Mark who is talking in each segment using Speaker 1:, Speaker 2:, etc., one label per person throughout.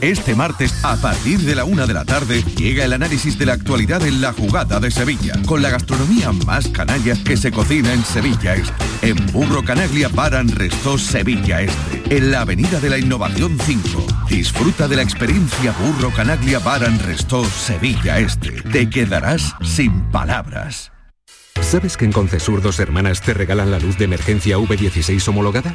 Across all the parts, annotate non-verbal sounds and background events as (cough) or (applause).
Speaker 1: Este martes, a partir de la una de la tarde, llega el análisis de la actualidad en la jugada de Sevilla, con la gastronomía más canalla que se cocina en Sevilla Este. En Burro Canaglia Baran Resto Sevilla Este, en la Avenida de la Innovación 5. Disfruta de la experiencia Burro Canaglia Baran Resto Sevilla Este. Te quedarás sin palabras.
Speaker 2: ¿Sabes que en Concesur dos hermanas te regalan la luz de emergencia V16 homologada?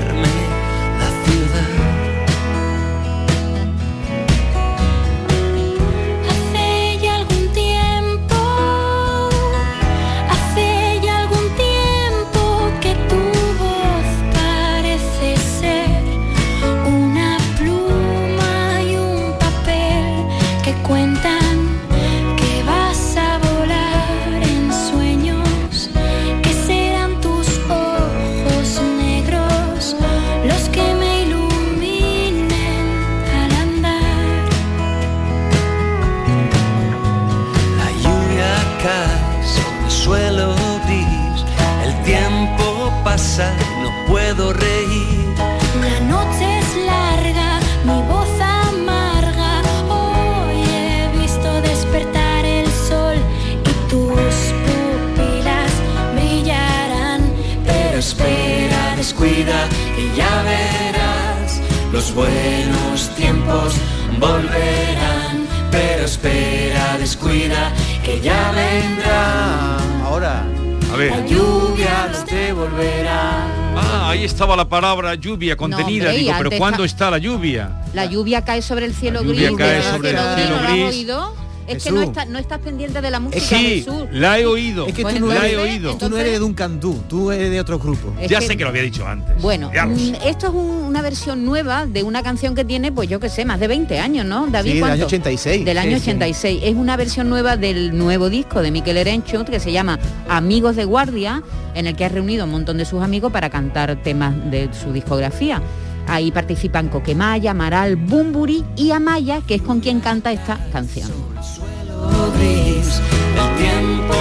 Speaker 3: Los
Speaker 4: buenos tiempos volverán. Pero espera, descuida que ya vendrán.
Speaker 5: Ahora.
Speaker 6: A ver.
Speaker 4: La lluvia no te volverá.
Speaker 6: Ah, ahí estaba la palabra lluvia contenida.
Speaker 7: hombre, y
Speaker 6: Digo, pero ¿cuándo
Speaker 7: está-
Speaker 6: está la lluvia?
Speaker 7: La lluvia cae sobre el cielo
Speaker 6: lluvia
Speaker 7: gris.
Speaker 6: cae
Speaker 7: ¿verdad
Speaker 6: sobre el
Speaker 7: no?
Speaker 6: cielo
Speaker 7: ¿No lo has
Speaker 6: gris.
Speaker 7: oído? Es que no, está- no estás pendiente de la música,
Speaker 6: Sí,
Speaker 7: Jesús.
Speaker 6: la he oído.
Speaker 5: Es que
Speaker 7: Bueno,
Speaker 5: tú no
Speaker 6: la he
Speaker 7: entonces-
Speaker 6: oído.
Speaker 5: Tú no eres de un cantú, tú eres de otro grupo.
Speaker 6: Ya
Speaker 7: que-
Speaker 6: sé que lo había dicho antes.
Speaker 7: Bueno, mm, esto es un- una versión nueva de una canción que tiene, pues yo qué sé, más de 20 años, ¿no? David,
Speaker 5: Sí, del año 86.
Speaker 7: Del año
Speaker 5: Sí, sí.
Speaker 7: 86. Es una versión nueva del nuevo disco de Miquel Erenchut que se llama Amigos de Guardia, en el que ha reunido un montón de sus amigos para cantar temas de su discografía. Ahí participan Coquemaya, Amaral, Bumburi y Amaya, que es con quien canta esta canción.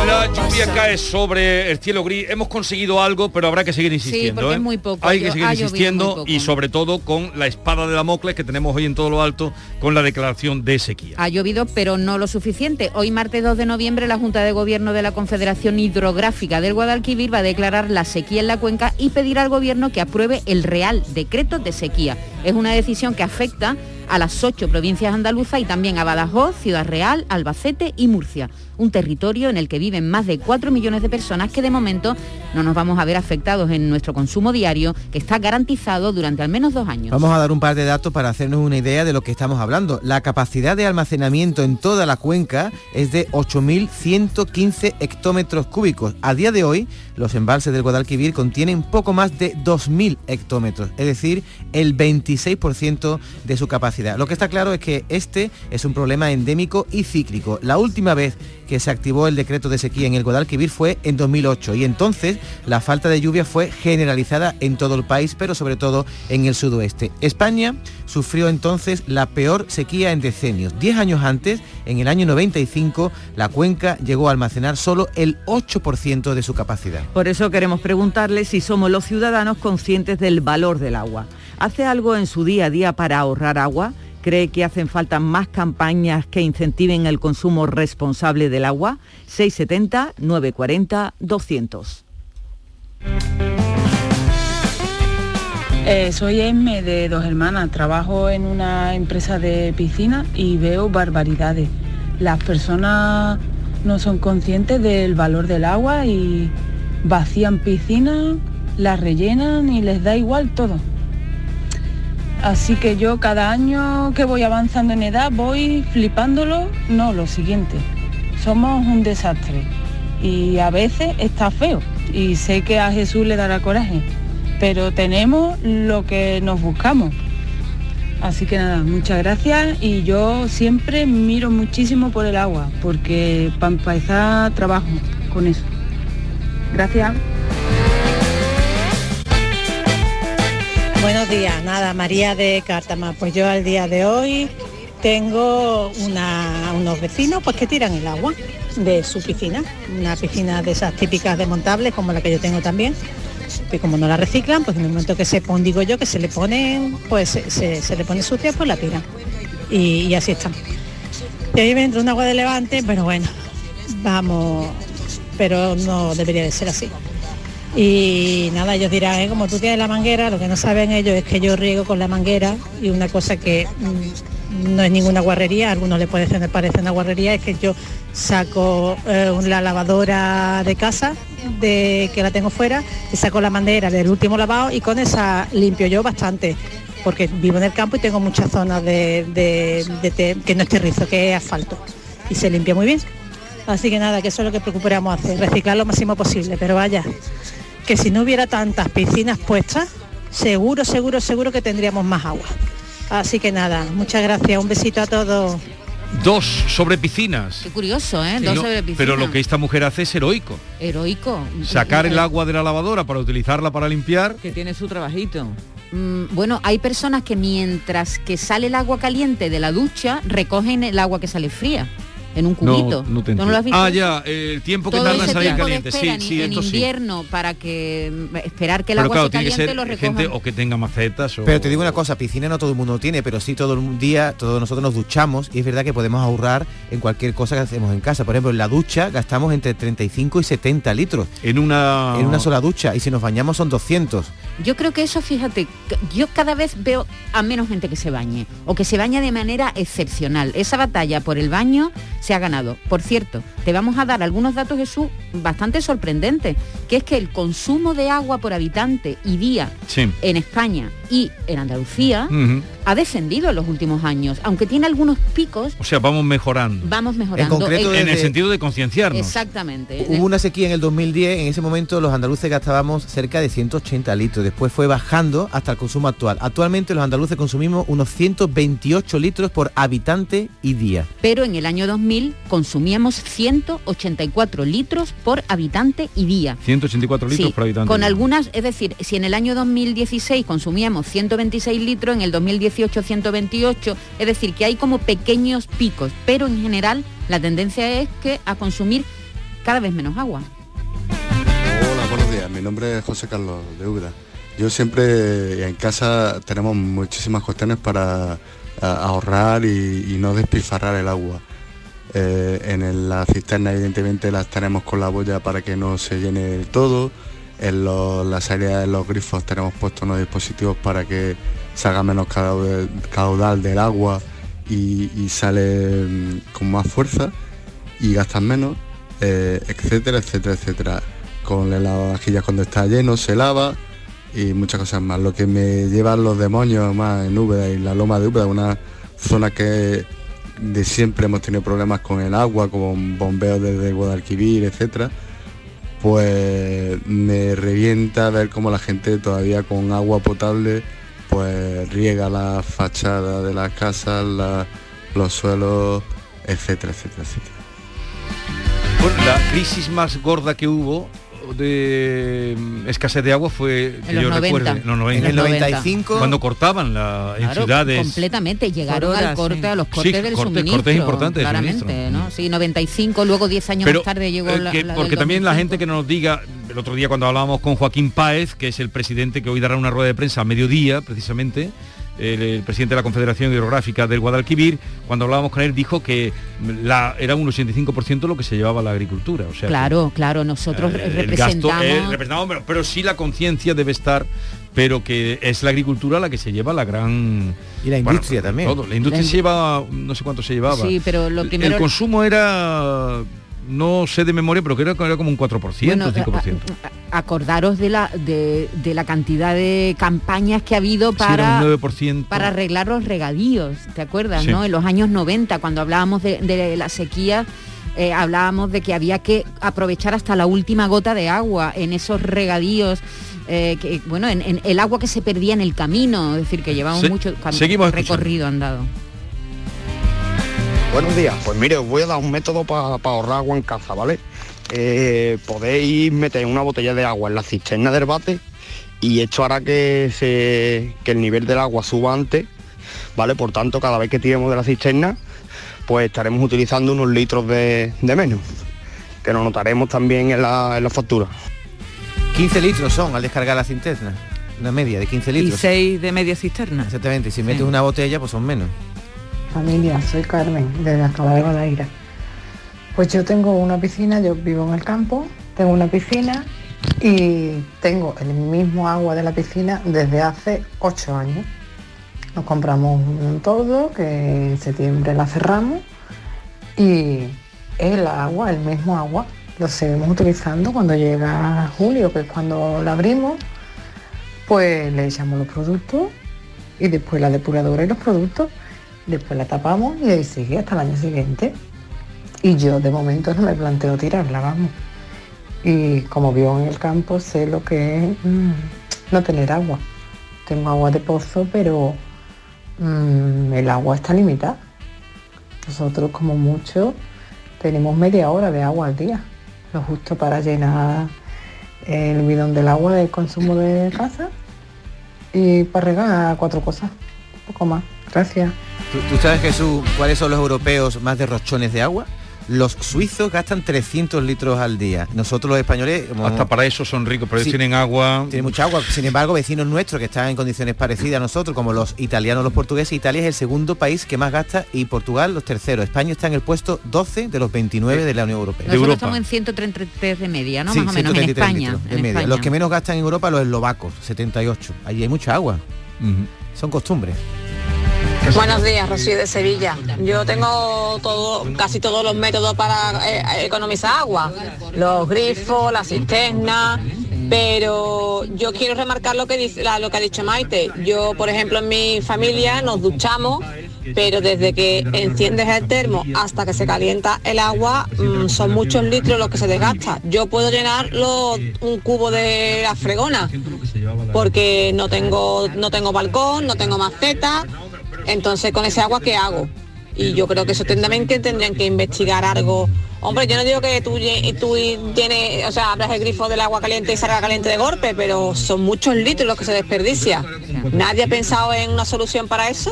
Speaker 6: La lluvia cae sobre el cielo gris. Hemos conseguido algo, pero habrá que seguir insistiendo.
Speaker 7: porque
Speaker 6: ¿eh?
Speaker 7: es muy poco.
Speaker 6: Hay que seguir
Speaker 7: ha
Speaker 6: insistiendo y sobre todo con la espada de Damocles que tenemos hoy en todo lo alto con la declaración de sequía.
Speaker 7: Ha llovido, pero no lo suficiente. Hoy, martes 2 de noviembre, la Junta de Gobierno de la Confederación Hidrográfica del Guadalquivir va a declarar la sequía en la cuenca y pedir al Gobierno que apruebe el Real Decreto de Sequía. Es una decisión que afecta a las ocho provincias andaluzas y también a Badajoz, Ciudad Real, Albacete y Murcia, un territorio en el que viven más de 4 millones de personas que de momento no nos vamos a ver afectados en nuestro consumo diario, que está garantizado durante al menos dos años.
Speaker 5: Vamos a dar un par de datos para hacernos una idea de lo que estamos hablando. La capacidad de almacenamiento en toda la cuenca es de 8.115 hectómetros cúbicos. A día de hoy, los embalses del Guadalquivir contienen poco más de 2.000 hectómetros, es decir, el 26% de su capacidad. Lo que está claro es que este es un problema endémico y cíclico. La última vez que se activó el decreto de sequía en el Guadalquivir fue en 2008 y entonces la falta de lluvia fue generalizada en todo el país, pero sobre todo en el sudoeste. España sufrió entonces la peor sequía en decenios. Diez años antes, en el año 95, la cuenca llegó a almacenar solo el 8% de su capacidad.
Speaker 8: Por eso queremos preguntarle si somos los ciudadanos conscientes del valor del agua. ¿Hace algo en su día a día para ahorrar agua? ¿Cree que hacen falta más campañas que incentiven el consumo responsable del agua? 670 940 200.
Speaker 9: Eh, soy Esme de Dos Hermanas, trabajo en una empresa de piscina y veo barbaridades. Las personas no son conscientes del valor del agua y vacían piscinas, las rellenan y les da igual todo. Así que yo cada año que voy avanzando en edad voy flipándolo. No, lo siguiente, somos un desastre y a veces está feo y sé que a Jesús le dará coraje, pero tenemos lo que nos buscamos. Así que nada, muchas gracias y yo siempre miro muchísimo por el agua porque para empezar trabajo con eso. Gracias.
Speaker 10: Buenos días, nada, María de Cártama. Pues yo al día de hoy tengo unos vecinos pues que tiran el agua de su piscina, una piscina de esas típicas desmontables como la que yo tengo también. Y como no la reciclan, pues en el momento que se pone, digo yo, que se le ponen, pues se, le pone sucia, pues la tiran. Y, así están. Y ahí me un agua de levante, pero bueno, vamos, pero no debería de ser así. Y nada, ellos dirán, "Eh, como tú tienes la manguera, lo que no saben ellos es que yo riego con la manguera y una cosa que mm, no es ninguna guarrería, algunos les puede ser- parece una guarrería, es que yo saco eh, la lavadora de casa, de que la tengo fuera, y saco la manguera del último lavado y con esa limpio yo bastante, porque vivo en el campo y tengo muchas zonas de, de- que no es terrizo, que es asfalto, y se limpia muy bien. Así que nada, que eso es lo que procuramos hacer, reciclar lo máximo posible, pero vaya, que si no hubiera tantas piscinas puestas, seguro, seguro, seguro que tendríamos más agua. Así que nada, muchas gracias, un besito a todos.
Speaker 6: Dos sobre piscinas.
Speaker 7: Qué curioso, ¿eh?
Speaker 6: Sí,
Speaker 7: Dos
Speaker 6: no,
Speaker 7: sobre piscina.
Speaker 6: pero lo que esta mujer hace es heroico.
Speaker 7: Heroico.
Speaker 6: Sacar el agua de la lavadora para utilizarla para limpiar.
Speaker 8: Que tiene su trabajito.
Speaker 7: Mm, Bueno, hay personas que mientras que sale el agua caliente de la ducha, recogen el agua que sale fría en un cubito.
Speaker 6: No, no te
Speaker 7: ¿Tú no lo has visto?
Speaker 6: Ah, ya, el tiempo que
Speaker 7: Todo
Speaker 6: tarda en salir caliente. Sí, sí,
Speaker 7: en
Speaker 6: esto sí.
Speaker 7: invierno para que mm, esperar que el
Speaker 6: Pero
Speaker 7: agua
Speaker 6: claro,
Speaker 7: se
Speaker 6: tiene que
Speaker 7: caliente
Speaker 6: ser
Speaker 7: lo
Speaker 6: gente
Speaker 7: recojan.
Speaker 6: o que tenga macetas o...
Speaker 5: Pero te digo una cosa, piscina no todo el mundo tiene, pero sí todo el día, todos nosotros nos duchamos y es verdad que podemos ahorrar en cualquier cosa que hacemos en casa. Por ejemplo, en la ducha gastamos entre 35 y 70 litros.
Speaker 6: En una...
Speaker 5: En una sola ducha y si nos bañamos son 200.
Speaker 7: Yo creo que eso, fíjate, yo cada vez veo a menos gente que se bañe o que se baña de manera excepcional. Esa batalla por el baño se ha ganado. Por cierto, te vamos a dar algunos datos, Jesús, bastante sorprendentes, que es que el consumo de agua por habitante y día
Speaker 6: Sí.
Speaker 7: en España y en Andalucía ha descendido en los últimos años. Aunque tiene algunos picos,
Speaker 6: O sea, vamos mejorando.
Speaker 7: vamos mejorando.
Speaker 5: concreto,
Speaker 6: en el sentido de concienciarnos.
Speaker 7: Exactamente.
Speaker 5: Hubo una sequía en el 2010, en ese momento los andaluces gastábamos cerca de 180 litros, después fue bajando hasta el consumo actual. Actualmente los andaluces consumimos unos 128 litros por habitante y día.
Speaker 7: pero en el año 2000 consumíamos 184 litros por habitante y día.
Speaker 6: 184 litros
Speaker 7: Sí,
Speaker 6: por habitante.
Speaker 7: Con algunas, es decir, si en el año 2016 consumíamos 126 litros, en el 2018 128, es decir, que hay como pequeños picos, pero en general la tendencia es que a consumir cada vez menos agua.
Speaker 11: Hola, buenos días. Mi nombre es José Carlos de Úbeda. Yo siempre en casa tenemos muchísimas cuestiones para a- ahorrar y, no despilfarrar el agua. Eh, en la cisterna evidentemente las tenemos con la boya para que no se llene del todo. En los- la salida de los grifos tenemos puestos unos dispositivos para que salga menos caudal, del agua y, y sale mm, con más fuerza y gastan menos, eh, etcétera, etcétera, etcétera. con el lavavajillas cuando está lleno, se lava y muchas cosas más. Lo que me llevan los demonios más en Úbeda y la Loma de Úbeda, una zona que de siempre hemos tenido problemas con el agua, con bombeos desde Guadalquivir, etcétera, pues me revienta ver cómo la gente todavía con agua potable pues riega la fachada de las casas, los suelos, etcétera, etcétera, etcétera.
Speaker 6: Bueno, la crisis más gorda que hubo de mm, escasez de agua fue que
Speaker 7: los
Speaker 6: yo
Speaker 7: 90.
Speaker 6: recuerde, en los 90.
Speaker 7: En el 95.
Speaker 6: cuando cortaban la, en
Speaker 7: Claro,
Speaker 6: ciudades
Speaker 7: completamente llegaron
Speaker 8: horas,
Speaker 7: al corte
Speaker 8: sí.
Speaker 7: a los
Speaker 6: Sí,
Speaker 7: cortes del
Speaker 6: cortes-
Speaker 7: suministro
Speaker 6: cortes importantes
Speaker 7: claramente no sí 95 luego 10 años
Speaker 6: Pero,
Speaker 7: más tarde llegó
Speaker 6: eh,
Speaker 7: la,
Speaker 6: que-
Speaker 7: la
Speaker 6: porque también la
Speaker 7: 2005.
Speaker 6: gente que nos diga, el otro día cuando hablábamos con Joaquín Páez, que es el presidente que hoy dará una rueda de prensa a mediodía, precisamente, el, el presidente de la Confederación Hidrográfica del Guadalquivir, cuando hablábamos con él dijo que la, era un 85% lo que se llevaba la agricultura. O sea, que,
Speaker 7: claro claro nosotros
Speaker 6: eh, el
Speaker 7: representamos
Speaker 6: gasto, eh, representamos, pero, pero sí la conciencia debe estar pero que es la agricultura la que se lleva la gran
Speaker 5: Y la industria también.
Speaker 6: todo. la industria
Speaker 7: La
Speaker 6: se lleva no sé cuánto se llevaba
Speaker 7: sí pero lo primero
Speaker 6: el consumo era no sé de memoria pero que era, como un 4%
Speaker 7: Bueno,
Speaker 6: 5%
Speaker 7: a- acordaros de la de, de la cantidad de campañas que ha habido
Speaker 6: Sí,
Speaker 7: para
Speaker 6: 9%.
Speaker 7: para arreglar los regadíos, ¿te acuerdas?
Speaker 6: Sí.
Speaker 7: ¿no? En los años 90, cuando hablábamos de, de la sequía, eh, hablábamos de que había que aprovechar hasta la última gota de agua en esos regadíos. eh, que, bueno, en, en el agua que se perdía en el camino, es decir, que llevamos
Speaker 6: Se-
Speaker 7: mucho
Speaker 6: escuchando.
Speaker 7: recorrido andado.
Speaker 12: Buenos días, pues mire, os voy a dar un método para ahorrar agua en casa, ¿vale? Eh, podéis meter una botella de agua en la cisterna del bate y esto hará que, se, que el nivel del agua suba antes, ¿vale? Por tanto, cada vez que tiremos de la cisterna, pues estaremos utilizando unos litros de, de menos, que lo notaremos también en la, en la factura.
Speaker 5: 15 litros son al descargar la cinterna. Una media de 15
Speaker 8: Y
Speaker 5: litros.
Speaker 8: 6 de media cisterna.
Speaker 5: Exactamente, y si metes una botella, pues son menos.
Speaker 13: Familia, soy Carmen, de la Cala de Guadaira. Pues yo tengo una piscina, yo vivo en el campo, tengo una piscina y tengo el mismo agua de la piscina desde hace ocho años. Nos compramos un todo que en septiembre la cerramos y el agua, el mismo agua, lo seguimos utilizando cuando llega julio, que es cuando la abrimos, pues le echamos los productos y después la depuradora y los productos, después la tapamos y ahí sigue hasta el año siguiente. Y yo de momento no me planteo tirarla, vamos. Y como vivo en el campo sé lo que es mm, no tener agua. Tengo agua de pozo, pero mm, el agua está limitada. Nosotros como mucho tenemos media hora de agua al día, lo justo para llenar el bidón del agua del consumo de casa y para regar cuatro cosas, un poco más. Gracias.
Speaker 5: ¿Tú, tú sabes, Jesús, cuáles son los europeos más derrochones de agua? Los suizos gastan 300 litros al día. Nosotros los españoles... como-
Speaker 6: hasta para eso son ricos pero ellos tienen agua
Speaker 5: Tiene mucha agua. Sin embargo, vecinos nuestros que están en condiciones parecidas a nosotros, como los italianos, los portugueses, Italia es el segundo país que más gasta y Portugal los terceros. España está en el puesto 12 de los 29 de la Unión Europea.
Speaker 7: Nosotros estamos en 133 de media, ¿no?
Speaker 5: Sí,
Speaker 7: Más o menos en
Speaker 5: 133
Speaker 7: España.
Speaker 5: litros de
Speaker 7: en
Speaker 5: media.
Speaker 7: España.
Speaker 5: Los que menos gastan en Europa, los eslovacos, 78. Allí hay mucha agua. Son costumbres.
Speaker 14: Buenos días, Rocío de Sevilla. Yo tengo casi todos los métodos para eh, economizar agua, los grifos, la cisterna, pero yo quiero remarcar lo que dice, lo que ha dicho Maite. Yo, por ejemplo, en mi familia nos duchamos, pero desde que enciendes el termo hasta que se calienta el agua, mm, son muchos litros los que se desgasta. Yo puedo llenar un cubo de la fregona porque no tengo no tengo balcón, no tengo maceta, entonces con ese agua qué hago? Y yo creo que eso también que tendrían que investigar algo. Hombre, yo no digo que tú, tú tienes, o sea, abras el grifo del agua caliente y salga caliente de golpe, pero son muchos litros los que se desperdicia. ¿Nadie ha pensado en una solución para eso?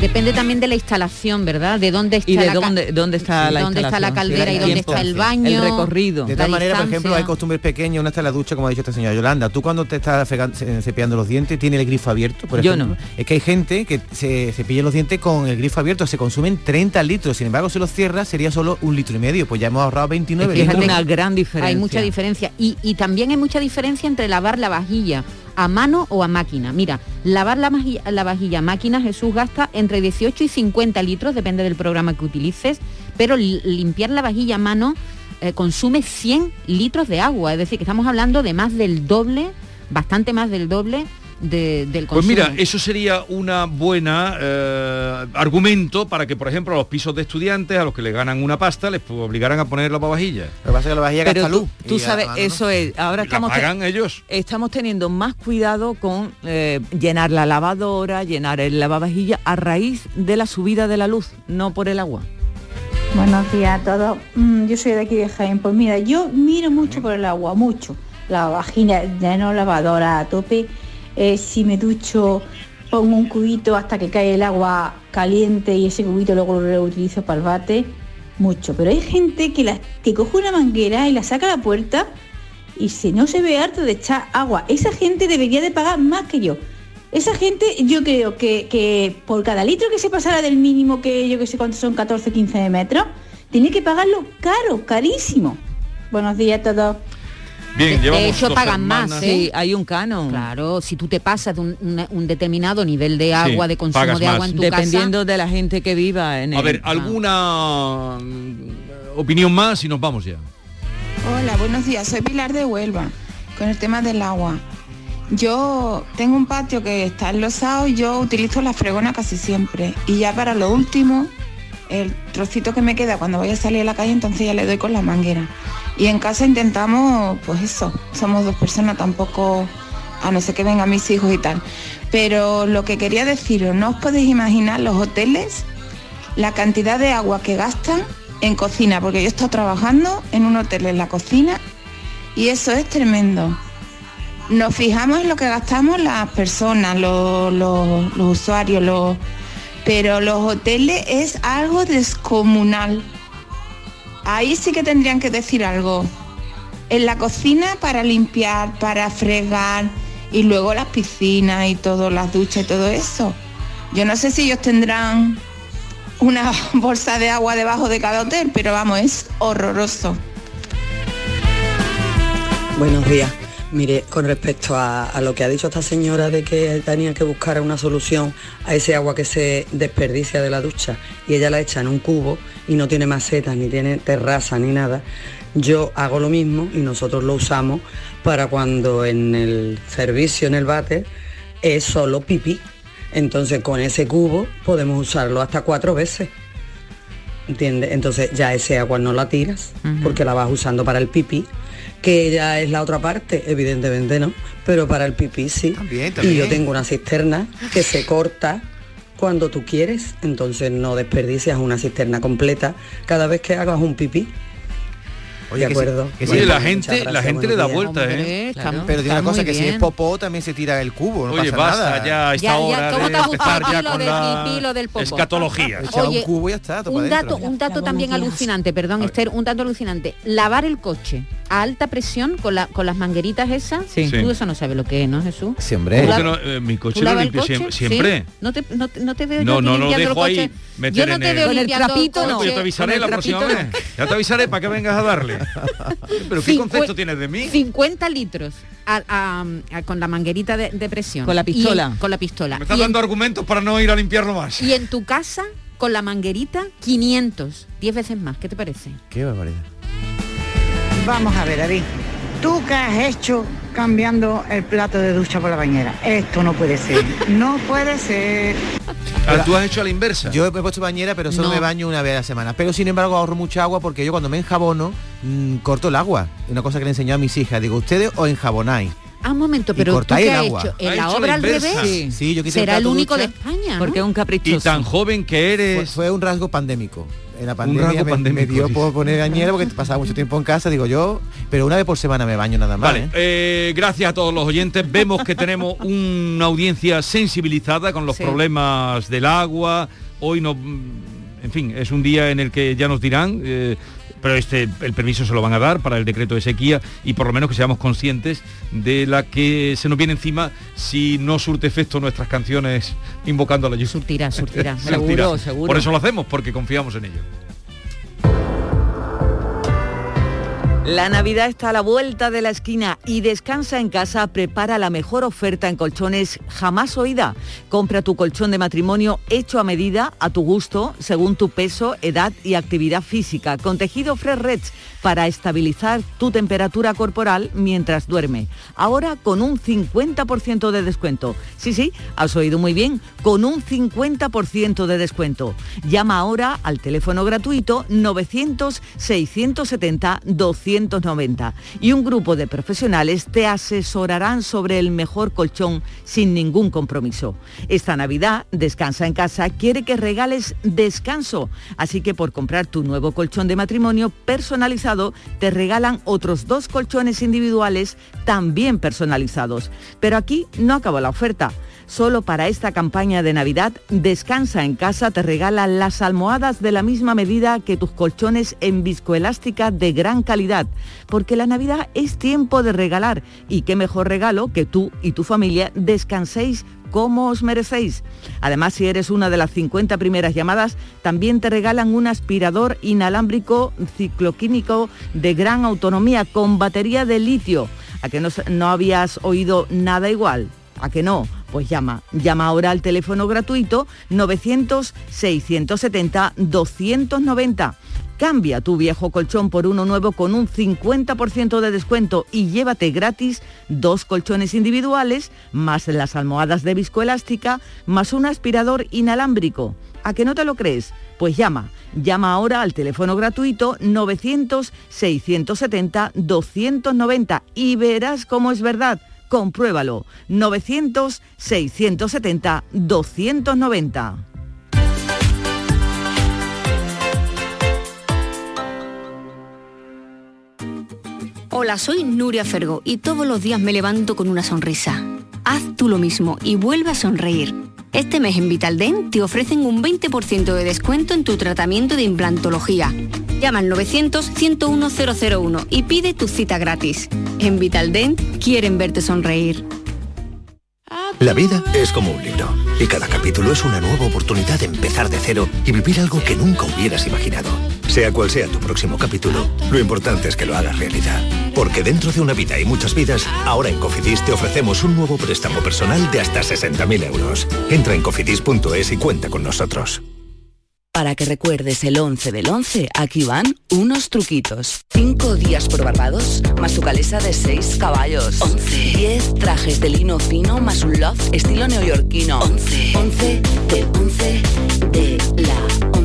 Speaker 7: Depende también de la instalación, ¿verdad? De dónde está
Speaker 8: Y de
Speaker 7: la
Speaker 8: dónde, dónde está la
Speaker 7: dónde está la
Speaker 8: instalación,
Speaker 7: caldera
Speaker 8: sí,
Speaker 7: y dónde está el baño.
Speaker 8: El recorrido.
Speaker 5: De tal manera, por ejemplo, hay costumbres pequeñas, una está en la ducha, como ha dicho esta señora Yolanda. Tú cuando te estás cepillando los dientes, ¿tiene el grifo abierto? Por
Speaker 8: Yo
Speaker 5: ejemplo? Es que hay gente que se cepilla los dientes con el grifo abierto, se consumen 30 litros, sin embargo, si los cierras sería solo un litro y medio, pues ya hemos ahorrado 29
Speaker 7: Fíjate
Speaker 5: litros.
Speaker 7: que
Speaker 8: gran diferencia.
Speaker 7: Hay mucha diferencia. Y, y también hay mucha diferencia entre lavar la vajilla a mano o a máquina. Mira, lavar la, vajilla a máquina, Jesús gasta entre 18 y 50 litros, depende del programa que utilices, pero li- limpiar la vajilla a mano eh, consume 100 litros de agua, es decir, que estamos hablando de más del doble, bastante más del doble de- del
Speaker 6: Pues
Speaker 7: consumo.
Speaker 6: mira, eso sería una buena eh, argumento para que, por ejemplo, a los pisos de estudiantes, a los que le ganan una pasta, les obligaran a poner la lavavajilla.
Speaker 5: Lo que pasa es que la vajilla
Speaker 8: Pero
Speaker 5: gasta
Speaker 8: tú,
Speaker 5: luz.
Speaker 8: tú sabes,
Speaker 5: la no.
Speaker 8: eso es. Ahora
Speaker 6: ¿La
Speaker 8: estamos,
Speaker 6: pagan ellos?
Speaker 8: estamos teniendo más cuidado con eh, llenar la lavadora, llenar el lavavajilla a raíz de la subida de la luz, no por el agua.
Speaker 15: Buenos días a todos. Mm, yo soy de aquí de Jaén. Pues mira, yo miro mucho por el agua, mucho. La vagina, lleno lavadora a tope. Eh, si me ducho, pongo un cubito hasta que cae el agua caliente y ese cubito luego lo reutilizo para el bate. Mucho. Pero hay gente que, la, coge una manguera y la saca a la puerta y si no se ve harto de echar agua. Esa gente debería de pagar más que yo. Esa gente, yo creo que, que por cada litro que se pasara del mínimo que yo que sé cuántos son 14, 15 metros, tiene que pagarlo caro, carísimo. Buenos días a todos.
Speaker 6: Bien,
Speaker 7: de hecho pagan más, ¿eh?
Speaker 8: Sí, hay un canon.
Speaker 7: Claro, si tú te pasas de un, determinado nivel de agua, de consumo de agua
Speaker 6: más.
Speaker 7: en tu
Speaker 8: Dependiendo
Speaker 7: casa.
Speaker 8: de la gente que viva en
Speaker 6: A
Speaker 8: el-
Speaker 6: ver, ¿alguna mm, opinión más y nos vamos ya?
Speaker 16: Hola, buenos días. Soy Pilar de Huelva, con el tema del agua. Yo tengo un patio que está enlosado y yo utilizo la fregona casi siempre. Y ya para lo último, el trocito que me queda cuando voy a salir a la calle, entonces ya le doy con la manguera. Y en casa intentamos, pues eso, somos dos personas, tampoco, a no ser que vengan mis hijos y tal. Pero lo que quería deciros, no os podéis imaginar los hoteles la cantidad de agua que gastan en cocina, porque yo he estado trabajando en un hotel en la cocina y eso es tremendo. Nos fijamos en lo que gastamos las personas, los, los- usuarios, los- pero los hoteles es algo descomunal. Ahí sí que tendrían que decir algo. En la cocina para limpiar, para fregar y luego las piscinas y todo, las duchas y todo eso. Yo no sé si ellos tendrán una (laughs) bolsa de agua debajo de cada hotel, pero vamos, es horroroso.
Speaker 17: Buenos días. Mire, con respecto a, a lo que ha dicho esta señora de que tenía que buscar una solución a ese agua que se desperdicia de la ducha y ella la echa en un cubo y no tiene macetas, ni tiene terraza, ni nada, yo hago lo mismo y nosotros lo usamos para cuando en el servicio, en el váter, es solo pipí. Entonces con ese cubo podemos usarlo hasta cuatro veces. ¿Entiendes? Entonces ya ese agua no la tiras porque la vas usando para el pipí, que ya es la otra parte, evidentemente no, pero para el pipí sí. Y
Speaker 5: también.
Speaker 17: yo tengo una cisterna que se corta cuando tú quieres, entonces no desperdicias una cisterna completa cada vez que hagas un pipí.
Speaker 5: Oye,
Speaker 17: de
Speaker 5: que si-
Speaker 17: acuerdo.
Speaker 5: que si-
Speaker 6: Oye, la
Speaker 17: Muchas
Speaker 6: gente, la gente le da vueltas, ¿eh?
Speaker 7: Claro.
Speaker 5: Pero tiene una cosa que si
Speaker 7: bien.
Speaker 5: es popó también se tira el cubo, no
Speaker 6: Oye,
Speaker 5: pasa
Speaker 6: basta
Speaker 5: nada.
Speaker 6: ya a esta
Speaker 7: Ya, ya,
Speaker 6: hora
Speaker 7: ¿cómo
Speaker 6: de empezar ya con la
Speaker 7: del
Speaker 6: escatología.
Speaker 7: Oye,
Speaker 5: un cubo y ya está,
Speaker 7: Un dato, un dato también alucinante, perdón, Esther, un dato alucinante. Lavar el coche a alta presión con, la, con las mangueritas esas,
Speaker 6: Sí.
Speaker 7: tú eso no sabes lo que es, ¿no, Jesús?
Speaker 5: Sí, hombre.
Speaker 6: ¿Cómo
Speaker 7: ¿Tú
Speaker 6: que
Speaker 7: la-
Speaker 6: no? Eh, mi coche
Speaker 7: ¿Tú
Speaker 6: lo limpio
Speaker 7: coche?
Speaker 6: siempre. siempre.
Speaker 7: ¿Sí? No te, no, te- no te veo
Speaker 6: No,
Speaker 7: yo
Speaker 6: no, no
Speaker 7: limpiando
Speaker 6: dejo
Speaker 7: el
Speaker 6: ahí
Speaker 7: coche.
Speaker 6: meter
Speaker 7: Yo no
Speaker 6: en
Speaker 7: te
Speaker 6: el-
Speaker 7: veo
Speaker 6: el
Speaker 8: trapito, no.
Speaker 6: Yo te avisaré la próxima vez. Ya te avisaré para que vengas a darle. (laughs) Pero ¿qué concepto tienes de mí?
Speaker 7: 50 litros a- a- a- con la manguerita de, de presión.
Speaker 8: Con la
Speaker 7: Y
Speaker 8: pistola.
Speaker 7: con la pistola.
Speaker 6: Me estás
Speaker 7: en-
Speaker 6: dando argumentos para no ir a limpiarlo más.
Speaker 7: y en tu casa, con la manguerita, 500. 10 veces más. ¿Qué te parece?
Speaker 5: Qué barbaridad.
Speaker 18: Vamos a ver, David. ¿Tú qué has hecho cambiando el plato de ducha por la bañera? Esto no puede ser. No puede ser.
Speaker 6: Ah, Tú has hecho a la inversa.
Speaker 5: Yo he puesto bañera, pero solo
Speaker 7: No.
Speaker 5: me baño una vez a la semana. Pero sin embargo ahorro mucha agua porque yo cuando me enjabono mm, corto el agua. Una cosa que le enseñó a mis hijas. Digo, ustedes os enjabonáis.
Speaker 7: Ah, un momento,
Speaker 5: Y
Speaker 7: pero ¿tú qué
Speaker 5: el
Speaker 7: has
Speaker 5: agua.
Speaker 7: hecho?
Speaker 6: Ha
Speaker 7: ¿En la
Speaker 6: hecho
Speaker 7: obra
Speaker 6: la
Speaker 7: al revés?
Speaker 5: Sí, sí, yo quise
Speaker 7: Será el único de
Speaker 5: ducha.
Speaker 7: España, ¿no?
Speaker 8: Porque es un
Speaker 6: Y
Speaker 8: caprichoso.
Speaker 6: tan joven que eres.
Speaker 5: fue un rasgo pandémico. En la pandemia me, me dio por poner bañera porque pasaba mucho tiempo en casa, digo yo, pero una vez por semana me baño nada más.
Speaker 6: Vale,
Speaker 5: ¿eh?
Speaker 6: eh, gracias a todos los oyentes. Vemos que tenemos una audiencia sensibilizada con los
Speaker 7: Sí.
Speaker 6: problemas del agua. Hoy no, en fin, es un día en el que ya nos dirán. eh, pero este el permiso se lo van a dar para el decreto de sequía y por lo menos que seamos conscientes de la que se nos viene encima si no surte efecto nuestras canciones invocando a la lluvia.
Speaker 7: Surtirá, surtirá. (laughs)
Speaker 8: Seguro, seguro.
Speaker 6: Por eso lo hacemos, porque confiamos en ello.
Speaker 8: La Navidad está a la vuelta de la esquina y Descansa en casa prepara la mejor oferta en colchones jamás oída. Compra tu colchón de matrimonio hecho a medida, a tu gusto, según tu peso, edad y actividad física, con tejido Fresh Reds para estabilizar tu temperatura corporal mientras duerme. Ahora con un 50% de descuento. Sí, sí, has oído muy bien, con un 50% de descuento. Llama ahora al teléfono gratuito 900 670 290 y un grupo de profesionales te asesorarán sobre el mejor colchón sin ningún compromiso. Esta Navidad, Descansa en casa quiere que regales descanso, así que por comprar tu nuevo colchón de matrimonio personalizado te regalan otros dos colchones individuales también personalizados. Pero aquí no acabó la oferta. Solo para esta campaña de Navidad, Descansa en casa te regala las almohadas de la misma medida que tus colchones en viscoelástica de gran calidad, porque la Navidad es tiempo de regalar y qué mejor regalo que tú y tu familia descanséis como os merecéis. Además, si eres una de las 50 primeras llamadas, también te regalan un aspirador inalámbrico cicloquímico de gran autonomía con batería de litio. ¿A que no, no habías oído nada igual? ¿A que no? Pues llama, llama ahora al teléfono gratuito 900-670-290. Cambia tu viejo colchón por uno nuevo con un 50% de descuento y llévate gratis dos colchones individuales, más las almohadas de viscoelástica, más un aspirador inalámbrico. ¿A que no te lo crees? Pues llama, llama ahora al teléfono gratuito 900-670-290 y verás cómo es verdad. Compruébalo. 900-670-290.
Speaker 19: Hola, soy Nuria Fergo y todos los días me levanto con una sonrisa. Haz tú lo mismo y vuelve a sonreír. Este mes en Vitaldent te ofrecen un 20% de descuento en tu tratamiento de implantología. Llama al 900-101-001 y pide tu cita gratis. En Vitaldent quieren verte sonreír.
Speaker 20: La vida es como un libro y cada capítulo es una nueva oportunidad de empezar de cero y vivir algo que nunca hubieras imaginado. Sea cual sea tu próximo capítulo, lo importante es que lo hagas realidad. Porque dentro de una vida y muchas vidas, ahora en Cofidis te ofrecemos un nuevo préstamo personal de hasta 60.000 euros. Entra en cofidis.es y cuenta con nosotros.
Speaker 21: Para que recuerdes el 11 del 11, aquí van unos truquitos. 5 días por Barbados, más su calesa de 6 caballos. 11. 10 trajes de lino fino, más un loft estilo neoyorquino. 11. 11 del 11 de la 11.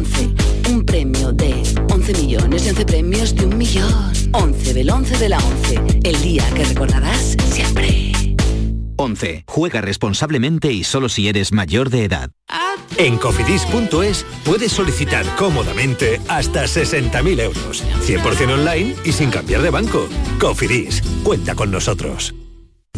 Speaker 21: 11 del 11 de la 11. El día que recordarás siempre.
Speaker 22: 11. Juega responsablemente y solo si eres mayor de edad.
Speaker 23: En cofidis.es puedes solicitar cómodamente hasta 60.000 euros, 100% online y sin cambiar de banco. Cofidis, cuenta con nosotros.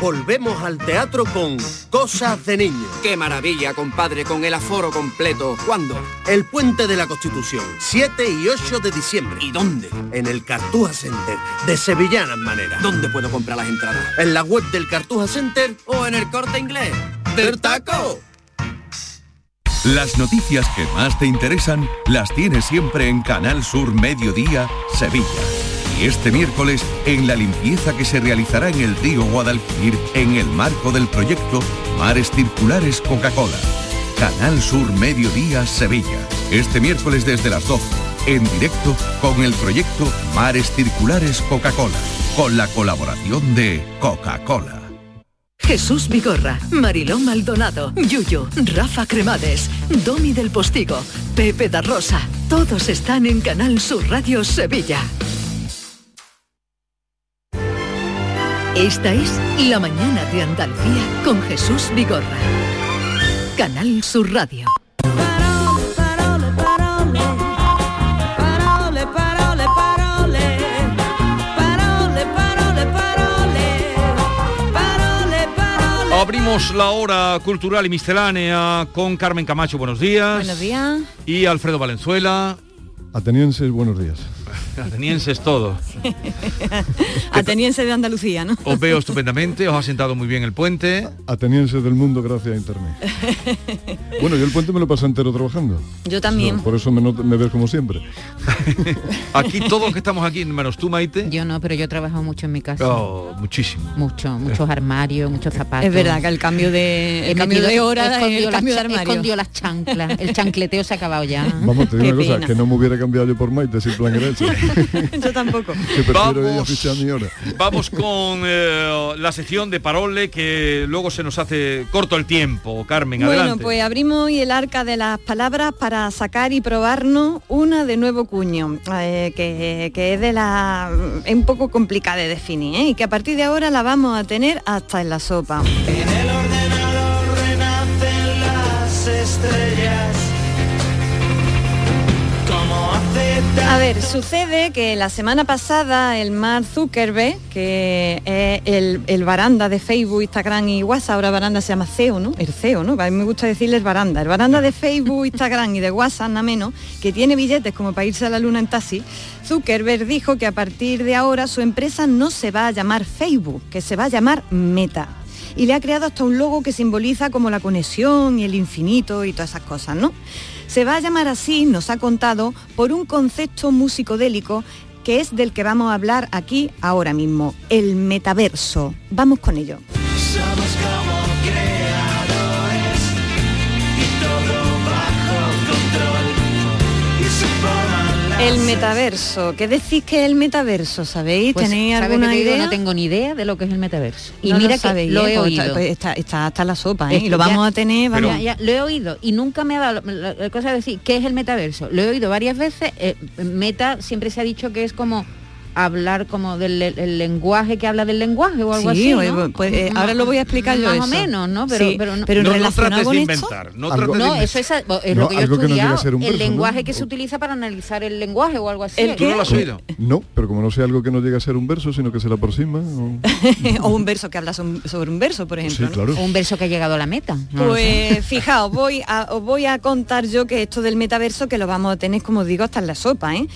Speaker 24: Volvemos al teatro con Cosas de Niños.
Speaker 25: Qué maravilla, compadre, con el aforo completo. ¿Cuándo?
Speaker 24: El Puente de la Constitución, 7 y 8 de diciembre.
Speaker 25: ¿Y dónde?
Speaker 24: En el Cartuja Center, de Sevillanas Manera.
Speaker 25: ¿Dónde puedo comprar las entradas?
Speaker 24: En la web del Cartuja Center
Speaker 25: o en el corte inglés.
Speaker 24: ¡Del taco!
Speaker 1: Las noticias que más te interesan las tienes siempre en Canal Sur Mediodía, Sevilla. Este miércoles, en la limpieza que se realizará en el río Guadalquivir en el marco del proyecto Mares Circulares Coca-Cola. Canal Sur Mediodía, Sevilla. Este miércoles desde las 12, en directo con el proyecto Mares Circulares Coca-Cola, con la colaboración de Coca-Cola.
Speaker 26: Jesús Vigorra, Mariló Maldonado, Yuyo, Rafa Cremades, Domi del Postigo, Pepe da Rosa. Todos están en Canal Sur Radio Sevilla. Esta es La mañana de Andalucía con Jesús Vigorra. Canal Sur Radio.
Speaker 27: Parole, parole, parole. Parole, parole, parole. Parole, parole.
Speaker 6: Abrimos la hora cultural y miscelánea con Carmen Camacho, buenos días.
Speaker 7: Buenos días.
Speaker 6: Y Alfredo Valenzuela,
Speaker 28: Atenienses, buenos días. (laughs)
Speaker 6: atenienses todos. (laughs)
Speaker 29: Ateniense de Andalucía, ¿no?
Speaker 6: Os veo estupendamente, os ha sentado muy bien el puente.
Speaker 28: Atenienses del mundo gracias a Internet. (laughs) Bueno, yo el puente me lo paso entero trabajando.
Speaker 29: Yo también.
Speaker 28: No, por eso me, ves como siempre.
Speaker 6: Aquí todos que estamos aquí, menos tú, Maite.
Speaker 7: Yo no, pero yo he trabajado mucho en mi casa.
Speaker 6: Oh, muchísimo.
Speaker 7: Mucho, muchos armarios, muchos zapatos.
Speaker 29: Es verdad que el cambio de, el cambio de hora, el cambio de armario.
Speaker 7: escondido las chanclas. El chancleteo se ha acabado ya.
Speaker 28: Vamos, te digo
Speaker 29: Qué
Speaker 28: una cosa,
Speaker 29: pena.
Speaker 28: que no me hubiera cambiado yo por Maite sin plan (laughs)
Speaker 29: Yo tampoco.
Speaker 28: que prefiero ir a
Speaker 6: Vamos.
Speaker 28: fichar mi hora.
Speaker 6: Vamos con eh, la sección de Parole que luego se nos hace corto el tiempo. Carmen,
Speaker 29: Bueno,
Speaker 6: adelante.
Speaker 29: pues abrimos hoy el arca de las palabras para sacar y probarnos una de nuevo cuño, eh, que, que es de la es un poco complicada de definir, ¿eh? y que a partir de ahora la vamos a tener hasta en la sopa.
Speaker 27: En el ordenador
Speaker 29: A ver, sucede que la semana pasada el Mark Zuckerberg, que es el, el baranda de Facebook, Instagram y WhatsApp, ahora baranda se llama CEO, ¿no? El CEO, ¿no? A mí me gusta decirles baranda. El baranda de Facebook, Instagram y de WhatsApp, nada menos, que tiene billetes como para irse a la luna en taxi, Zuckerberg dijo que a partir de ahora su empresa no se va a llamar Facebook, que se va a llamar Meta. Y le ha creado hasta un logo que simboliza como la conexión y el infinito y todas esas cosas, ¿no? Se va a llamar así, nos ha contado, por un concepto musicodélico que es del que vamos a hablar aquí ahora mismo, el metaverso. Vamos con ello. El metaverso. ¿Qué decís que es el metaverso? ¿Sabéis?
Speaker 7: Pues,
Speaker 29: ¿Tenéis
Speaker 7: ¿sabe
Speaker 29: alguna
Speaker 7: digo?
Speaker 29: idea?
Speaker 7: No tengo ni idea de lo que es el metaverso. Y
Speaker 29: No
Speaker 7: mira
Speaker 29: lo sabéis,
Speaker 7: que lo
Speaker 29: ¿eh?
Speaker 7: he
Speaker 29: Pues está-
Speaker 7: oído.
Speaker 29: pues está, está hasta la sopa, ¿eh? Y lo vamos
Speaker 7: ya-
Speaker 29: a tener, vamos.
Speaker 7: Ya, ya, lo he oído y nunca me ha dado la cosa de decir qué es el metaverso. Lo he oído varias veces. eh, meta siempre se ha dicho que es como hablar como del el lenguaje que habla del lenguaje o algo
Speaker 29: Sí,
Speaker 7: así. ¿no?
Speaker 29: pues, eh, ahora lo voy a explicar yo
Speaker 7: Más
Speaker 29: eso.
Speaker 7: o menos, ¿no? Pero,
Speaker 29: Sí,
Speaker 7: pero no,
Speaker 29: pero
Speaker 6: no, no
Speaker 29: relacionado
Speaker 6: trates
Speaker 29: con
Speaker 6: de
Speaker 29: esto-
Speaker 6: inventar. No,
Speaker 28: Algo-
Speaker 6: de
Speaker 7: eso es, es lo que yo he estudiado,
Speaker 28: ser un
Speaker 7: el
Speaker 28: verso, ¿no?
Speaker 7: lenguaje que se utiliza para analizar el lenguaje o algo así.
Speaker 29: ¿El
Speaker 6: ¿Tú no lo has oído?
Speaker 28: No, pero como no sea algo que no llega a ser un verso, sino que se le aproxima. o- (laughs)
Speaker 29: o un verso que habla sobre un verso, por ejemplo.
Speaker 28: Sí,
Speaker 29: ¿no?
Speaker 28: claro.
Speaker 7: O un verso que ha llegado a la meta.
Speaker 29: Pues (laughs) fijaos, voy a, os voy a contar yo que esto del metaverso que lo vamos a tener, como digo, hasta en la sopa. ¿eh?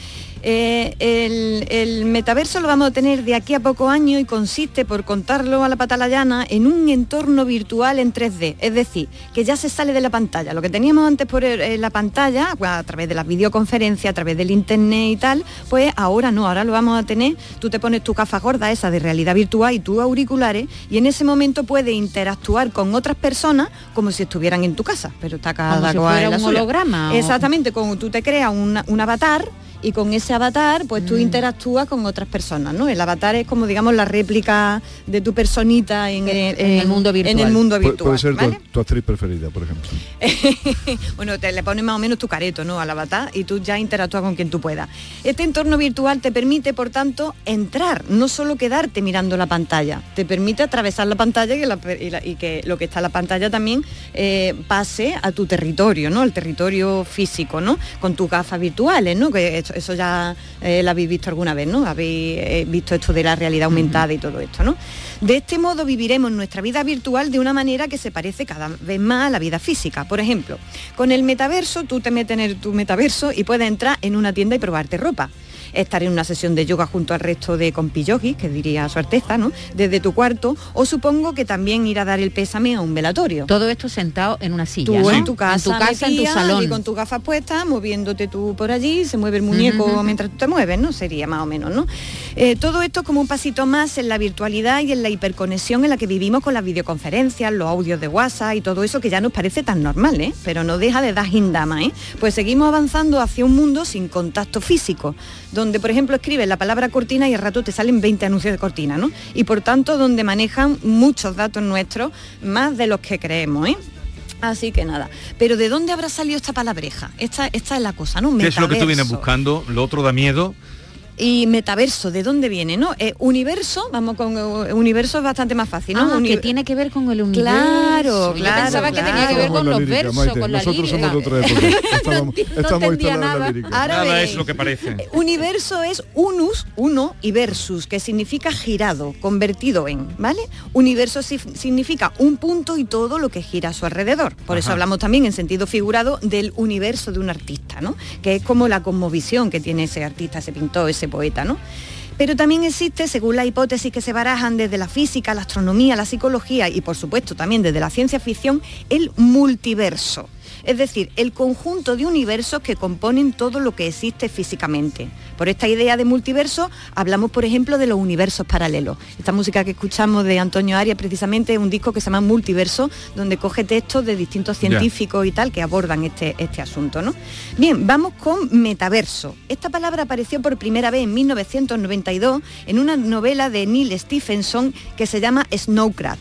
Speaker 29: Eh, el, el metaverso lo vamos a tener de aquí a poco años y consiste, por contarlo a la pata la llana, en un entorno virtual en 3D. Es decir, que ya se sale de la pantalla. Lo que teníamos antes por en la pantalla, pues, a través de las videoconferencias, a través del internet y tal, pues ahora no, ahora lo vamos a tener. Tú te pones tu gafas gorda esa de realidad virtual y tus auriculares y en ese momento puedes interactuar con otras personas como si estuvieran en tu casa, pero está cada
Speaker 7: Como si fuera
Speaker 29: en la
Speaker 7: un holograma,
Speaker 29: Exactamente, como tú te creas un avatar y con ese avatar pues
Speaker 7: Mm.
Speaker 29: tú interactúas con otras personas, ¿no? El avatar es como digamos la réplica de tu personita en, el,
Speaker 7: En el mundo
Speaker 29: En el
Speaker 7: virtual.
Speaker 29: mundo
Speaker 28: Pu-
Speaker 29: virtual.
Speaker 28: puede ser tu-
Speaker 29: ¿vale?
Speaker 28: tu, actriz preferida, por ejemplo. (laughs)
Speaker 29: bueno, te le pones más o menos tu careto, ¿no? Al avatar y tú ya interactúas con quien tú puedas. Este entorno virtual te permite, por tanto, entrar, no solo quedarte mirando la pantalla, te permite atravesar la pantalla y que, la- y la- y que lo que está en la pantalla también eh, pase a tu territorio, ¿no? El territorio físico, ¿no? Con tus gafas virtuales, ¿no? Que eso, eso ya eh, lo habéis visto alguna vez, ¿no? Habéis eh, visto esto de la realidad aumentada y todo esto, ¿no? De este modo viviremos nuestra vida virtual de una manera que se parece cada vez más a la vida física. Por ejemplo, con el metaverso, tú te metes en el- tu metaverso y puedes entrar en una tienda y probarte ropa. Estar en una sesión de yoga junto al resto de compiyogis, que diría su Alteza, ¿no? Desde tu cuarto, o supongo que también ir a dar el pésame a un velatorio.
Speaker 7: Todo esto sentado en una silla.
Speaker 29: Tú
Speaker 7: ¿no?
Speaker 29: en tu casa,
Speaker 7: en tu, casa, en tu salón.
Speaker 29: y con tus gafas puestas, moviéndote tú por allí, se mueve el muñeco mientras tú te mueves, ¿no? Sería más o menos, ¿no? Eh, todo esto es como un pasito más en la virtualidad y en la hiperconexión en la que vivimos con las videoconferencias, los audios de WhatsApp y todo eso que ya nos parece tan normal, ¿eh? Pero no deja de dar gindama, ¿eh? Pues seguimos avanzando hacia un mundo sin contacto físico, donde por ejemplo escribes la palabra cortina y al rato te salen 20 anuncios de cortina, ¿no? Y por tanto donde manejan muchos datos nuestros, más de los que creemos, ¿eh? Así que nada. Pero ¿de dónde habrá salido esta palabreja? Esta, esta es la cosa, ¿no?
Speaker 6: ¿Qué es lo que tú vienes buscando? Lo otro da miedo.
Speaker 29: Y metaverso, ¿de dónde viene? ¿No? Eh, universo, vamos con eh, universo es bastante más fácil, ¿no?
Speaker 7: Ah,
Speaker 29: Uni-
Speaker 7: que tiene que ver con el universo.
Speaker 29: Claro,
Speaker 7: Yo
Speaker 29: claro,
Speaker 7: pensaba que tenía que ver con los
Speaker 28: lírica,
Speaker 7: versos,
Speaker 28: Maite.
Speaker 7: con la
Speaker 28: Nosotros
Speaker 7: lírica.
Speaker 28: somos de otra época. (laughs) Estamos, estamos
Speaker 7: entendía
Speaker 28: instalados en la
Speaker 7: nada.
Speaker 28: lírica.
Speaker 29: Ahora
Speaker 6: Nada es lo que parece.
Speaker 29: Universo es unus, uno, y versus, que significa girado, convertido en, ¿vale? Universo significa un punto y todo lo que gira a su alrededor. Por eso hablamos también en sentido figurado del universo de un artista, ¿no? Que es como la cosmovisión que tiene ese artista, ese pintor, ese poeta, ¿no? Pero también existe, según las hipótesis que se barajan desde la física, la astronomía, la psicología y por supuesto también desde la ciencia ficción, el multiverso. Es decir, el conjunto de universos que componen todo lo que existe físicamente. Por esta idea de multiverso hablamos, por ejemplo, de los universos paralelos. Esta música que escuchamos de Antonio Arias precisamente es un disco que se llama Multiverso, donde coge textos de distintos científicos y tal que abordan este, este asunto. ¿no? Bien, vamos con metaverso. Esta palabra apareció por primera vez en 1992 en una novela de Neil Stephenson que se llama Snowcraft.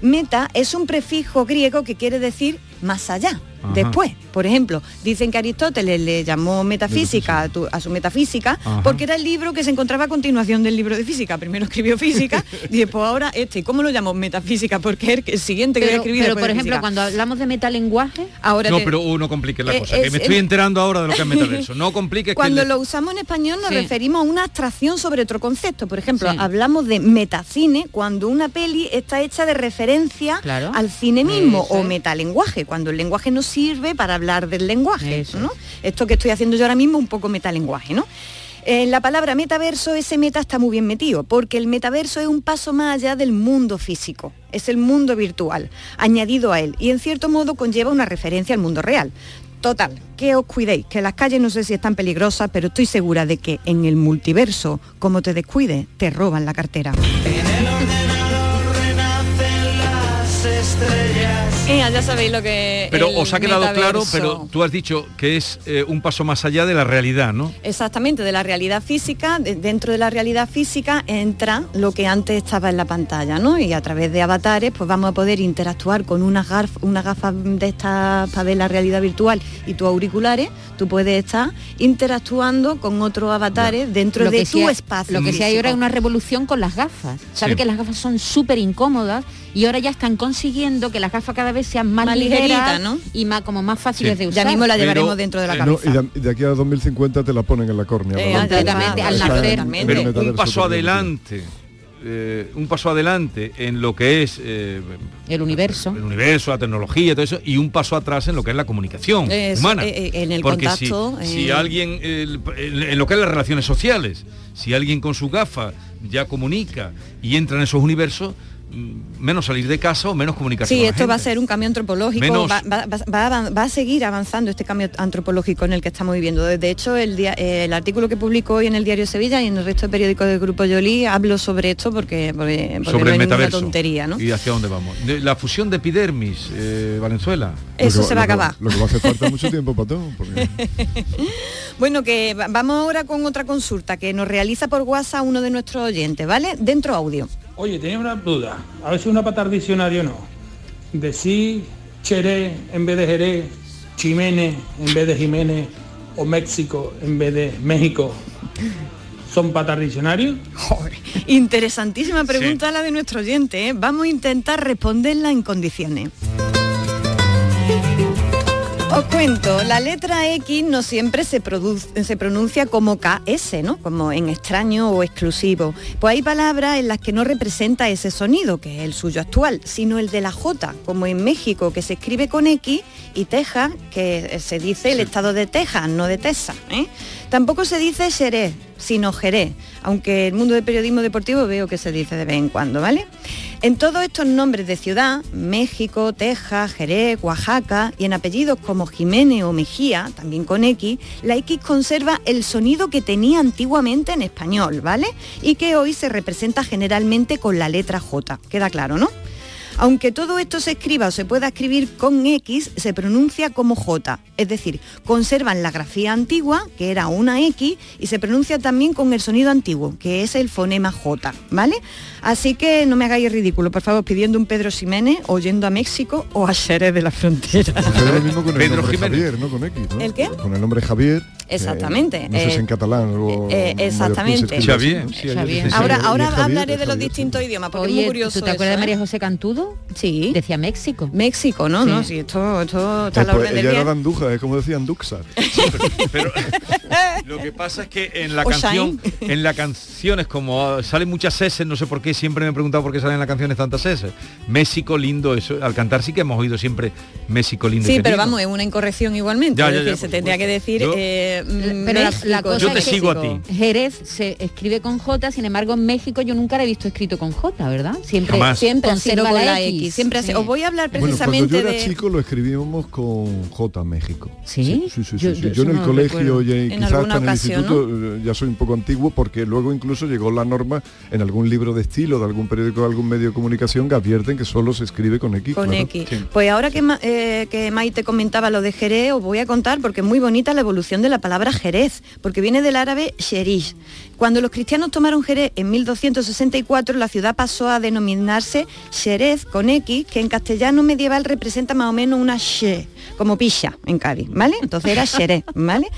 Speaker 29: Meta es un prefijo griego que quiere decir más allá,
Speaker 4: Ajá.
Speaker 29: después. Por ejemplo, dicen que Aristóteles le llamó metafísica a, tu- a su metafísica
Speaker 4: Ajá.
Speaker 29: porque era el libro que se encontraba a continuación del libro de física. Primero escribió física (laughs) y después ahora este. ¿Y cómo lo llamó metafísica? Porque es el siguiente que
Speaker 7: Pero,
Speaker 29: escribir
Speaker 7: pero, por
Speaker 29: de
Speaker 7: ejemplo,
Speaker 29: física.
Speaker 7: cuando hablamos de metalenguaje,
Speaker 29: ahora
Speaker 6: No,
Speaker 29: te-
Speaker 6: pero uh, no compliques la
Speaker 29: Eh,
Speaker 6: cosa, que
Speaker 29: es-
Speaker 6: me estoy
Speaker 29: es-
Speaker 6: enterando ahora de lo que es metaverso. No compliques que
Speaker 29: Cuando
Speaker 6: le-
Speaker 29: lo usamos en español nos
Speaker 6: Sí.
Speaker 29: referimos a una abstracción sobre otro concepto. Por ejemplo,
Speaker 6: Sí.
Speaker 29: hablamos de metacine cuando una peli está hecha de referencia
Speaker 7: Claro.
Speaker 29: al cine mismo
Speaker 7: Eso
Speaker 29: o metalenguaje, cuando el lenguaje no sirve para hablar del lenguaje. ¿no? Esto que estoy haciendo yo ahora mismo un poco metalenguaje, ¿no? En la palabra metaverso, ese meta está muy bien metido, porque el metaverso es un paso más allá del mundo físico, es el mundo virtual, añadido a él, y en cierto modo conlleva una referencia al mundo real. Total, que os cuidéis, que las calles no sé si están peligrosas, pero estoy segura de que en el multiverso, como te descuides, te roban la cartera.
Speaker 27: las estrellas.
Speaker 29: Eh, ya sabéis lo que...
Speaker 6: Pero os ha quedado claro, pero tú has dicho que es eh, un paso más allá de la realidad, ¿no?
Speaker 29: Exactamente, de la realidad física, de- dentro de la realidad física entra lo que antes estaba en la pantalla, ¿no? Y a través de avatares pues vamos a poder interactuar con unas gafas, unas gafas de estas para ver la realidad virtual y tus auriculares, tú puedes estar interactuando con otros avatares dentro
Speaker 7: lo
Speaker 29: de tu espacio.
Speaker 7: Lo que sí hay ahora es una revolución con las gafas. Sabe
Speaker 29: Sí.
Speaker 7: que las gafas son súper incómodas y ahora ya están consiguiendo que las gafas cada vez sean más,
Speaker 29: Más
Speaker 7: ligeras y más como más fáciles
Speaker 28: Sí.
Speaker 7: de usar.
Speaker 29: Ya mismo la llevaremos dentro de la
Speaker 28: No,
Speaker 29: cabeza.
Speaker 28: y de, y de aquí a 2050 te la ponen en la córnea.
Speaker 29: Eh,
Speaker 6: un paso adelante, eh, un paso adelante en lo que es eh,
Speaker 7: el universo,
Speaker 6: el universo, la tecnología, todo eso, y un paso atrás en lo que es la comunicación humana.
Speaker 29: eh, eh, en el
Speaker 6: Porque
Speaker 29: contacto,
Speaker 6: si, si alguien, el- en, lo que es las relaciones sociales, si alguien con su gafa ya comunica y entra en esos universos, menos salir de casa o menos comunicarse
Speaker 29: Sí,
Speaker 6: con la
Speaker 29: esto va a ser un cambio antropológico,
Speaker 6: Menos-
Speaker 29: va, va- va- va a seguir avanzando este cambio antropológico en el que estamos viviendo. De hecho, el, dia- eh, el artículo que publicó hoy en el Diario Sevilla y en el resto de periódicos del Grupo Yoli hablo sobre esto porque, porque, porque
Speaker 6: sobre
Speaker 29: no
Speaker 6: el
Speaker 29: hay ninguna
Speaker 6: metaverso
Speaker 29: tontería, ¿no?
Speaker 6: y hacia dónde vamos De- la fusión de epidermis eh, Valenzuela
Speaker 29: Eso
Speaker 28: que
Speaker 29: se va a
Speaker 28: lo que
Speaker 29: acabar.
Speaker 28: Lo que va a hacer falta mucho (laughs) tiempo para todo. porque- (laughs)
Speaker 29: Bueno, que va- vamos ahora con otra consulta que nos realiza por WhatsApp uno de nuestros oyentes, ¿vale? Dentro audio.
Speaker 30: Oye, tenía una duda, a ver si es una pata diccionario o no. Decir Cheré en vez de Jerez, Chimene en vez de Jiménez o México en vez de México, ¿son patas diccionarios?
Speaker 29: Interesantísima pregunta la de nuestro oyente, ¿eh? Vamos a intentar responderla en condiciones. Os cuento, la letra X no siempre se, produce- se pronuncia como KS, ¿no? Como en extraño o exclusivo. Pues hay palabras en las que no representa ese sonido, que es el suyo actual, sino el de la J, como en México, que se escribe con X, y Texas, que se dice el estado de Texas, no de Texas. ¿eh? Tampoco se dice Xerez, sino Jerez, aunque el mundo del periodismo deportivo veo que se dice de vez en cuando, ¿vale? En todos estos nombres de ciudad, México, Texas, Jerez, Oaxaca y en apellidos como Jiménez o Mejía, también con X, la X conserva el sonido que tenía antiguamente en español, ¿vale? Y que hoy se representa generalmente con la letra J, queda claro, ¿no? Aunque todo esto se escriba o se pueda escribir con X, se pronuncia como J. Es decir, conservan la grafía antigua, que era una X, y se pronuncia también con el sonido antiguo, que es el fonema J, ¿vale? Así que no me hagáis ridículo, por favor, pidiendo un Pedro Ximénez o yendo a México o a Xerez de la frontera.
Speaker 28: Es lo mismo con el nombre Javier, ¿no? Con X, ¿no?
Speaker 29: ¿El qué?
Speaker 28: Con el nombre Javier.
Speaker 29: Exactamente.
Speaker 28: eh, no sé si
Speaker 29: eh,
Speaker 28: en catalán o
Speaker 29: eh,
Speaker 28: en
Speaker 29: exactamente.
Speaker 28: sí,
Speaker 29: Ahora, ahora
Speaker 28: Javier,
Speaker 29: hablaré de los
Speaker 28: Javier.
Speaker 29: distintos idiomas, porque
Speaker 7: Oye,
Speaker 29: es muy curioso.
Speaker 7: ¿tú te acuerdas
Speaker 29: eso,
Speaker 7: de María
Speaker 29: ¿eh?
Speaker 7: José Cantudo?
Speaker 29: Sí.
Speaker 7: Decía México.
Speaker 29: México, ¿no?
Speaker 7: Sí.
Speaker 29: No, sí, esto, esto está a
Speaker 28: Eh,
Speaker 29: la
Speaker 28: pues
Speaker 29: orden del
Speaker 28: ella
Speaker 29: día.
Speaker 28: era de Andújar, es como decían Duxar. (laughs)
Speaker 6: Lo que pasa es que en la
Speaker 29: O
Speaker 6: canción, en las canciones, como ah, salen muchas S, no sé por qué, siempre me he preguntado por qué salen en las canciones tantas S. México lindo, eso, al cantar sí que hemos oído siempre México lindo.
Speaker 29: Sí, pero
Speaker 6: lindo.
Speaker 29: vamos, es una incorrección igualmente.
Speaker 6: Ya,
Speaker 29: es
Speaker 6: ya,
Speaker 29: decir,
Speaker 6: ya,
Speaker 29: se tendría que decir
Speaker 6: Yo-
Speaker 29: eh, mm,
Speaker 7: Pero la, la cosa
Speaker 6: Yo te
Speaker 7: es que
Speaker 6: sigo a ti.
Speaker 7: Jerez se escribe con J, sin embargo en México yo nunca la he visto escrito con J, ¿verdad? Siempre,
Speaker 6: Jamás.
Speaker 29: Siempre con
Speaker 7: la
Speaker 29: la
Speaker 7: X.
Speaker 29: X. Siempre
Speaker 7: Sí.
Speaker 29: Os voy a hablar
Speaker 28: Bueno, cuando
Speaker 29: precisamente
Speaker 28: yo era
Speaker 29: de...
Speaker 28: chico lo escribíamos con J México.
Speaker 7: ¿Sí?
Speaker 28: Sí, sí, sí.
Speaker 7: Yo-
Speaker 28: sí.
Speaker 7: yo
Speaker 28: Yo,
Speaker 7: eso
Speaker 28: en el
Speaker 7: no
Speaker 28: colegio y
Speaker 29: En
Speaker 28: quizás
Speaker 29: alguna
Speaker 28: hasta en el
Speaker 29: ocasión,
Speaker 28: instituto eh, ya soy un poco antiguo porque luego incluso llegó la norma en algún libro de estilo de algún periódico, de algún medio de comunicación que advierten que solo se escribe con X.
Speaker 29: Con
Speaker 28: claro.
Speaker 29: X. Pues ahora que, Ma- eh, que Maite comentaba lo de Jerez, os voy a contar porque es muy bonita la evolución de la palabra Jerez, porque viene del árabe Sherish. Cuando los cristianos tomaron Jerez en 1264, la ciudad pasó a denominarse Jerez con X, que en castellano medieval representa más o menos una she, como picha en Cádiz, ¿vale? Entonces era Jerez, ¿vale?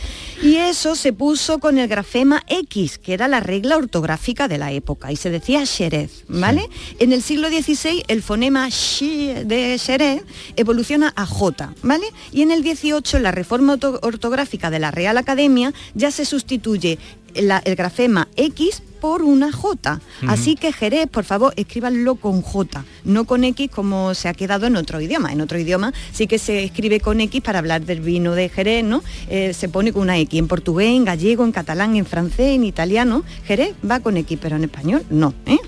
Speaker 29: Y eso se puso con el grafema X, que era la regla ortográfica de la época, y se decía Jerez, ¿vale? En el siglo XVI el fonema X de Jerez evoluciona a J, ¿vale? Y en el 18 la reforma orto- ortográfica de la Real Academia ya se sustituye la- el grafema X por una J. Así que Jerez, por favor, escríbanlo con J, no con X como se ha quedado en otro idioma. En otro idioma sí que se escribe con X para hablar del vino de Jerez, ¿no? Eh, se pone con una X. En portugués, en gallego, en catalán, en francés, en italiano, Jerez va con X, pero en español no. ¿eh?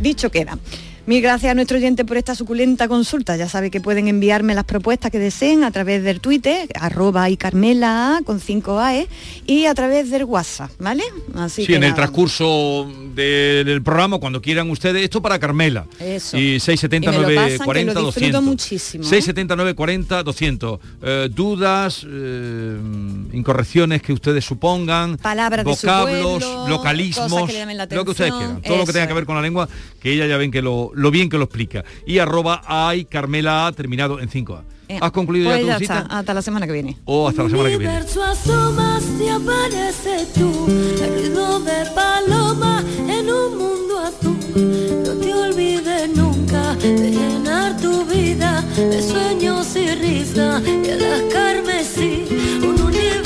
Speaker 29: Dicho queda. Mil gracias a nuestro oyente por esta suculenta consulta. Ya sabe que pueden enviarme las propuestas que deseen a través del Twitter, arroba y Carmela con 5 AE, y a través del WhatsApp, ¿vale? Así
Speaker 6: Sí,
Speaker 29: que
Speaker 6: en el transcurso de- del programa, cuando quieran ustedes, esto para Carmela.
Speaker 29: Eso.
Speaker 6: Y 670
Speaker 29: Y me lo pasan, que
Speaker 6: 940
Speaker 29: lo disfruto
Speaker 6: 200.
Speaker 29: muchísimo, ¿eh?
Speaker 6: 670 940 200. Eh, dudas, eh, incorrecciones que ustedes supongan,
Speaker 29: Palabras de su
Speaker 6: vocablos,
Speaker 29: pueblo,
Speaker 6: localismos,
Speaker 29: que la
Speaker 6: lo que ustedes quieran. Todo lo que tenga que ver con la lengua, que ella ya ven que lo, lo bien que lo explica. Y arroba ay Carmela A, terminado en 5A.
Speaker 29: Eh,
Speaker 6: ¿Has concluido
Speaker 29: pues
Speaker 6: ya tu
Speaker 29: ya
Speaker 6: cita?
Speaker 29: está, hasta la semana que viene.
Speaker 6: O hasta la semana que viene.
Speaker 4: De llenar tu vida de sueños y risa y a las carmesí. Un universo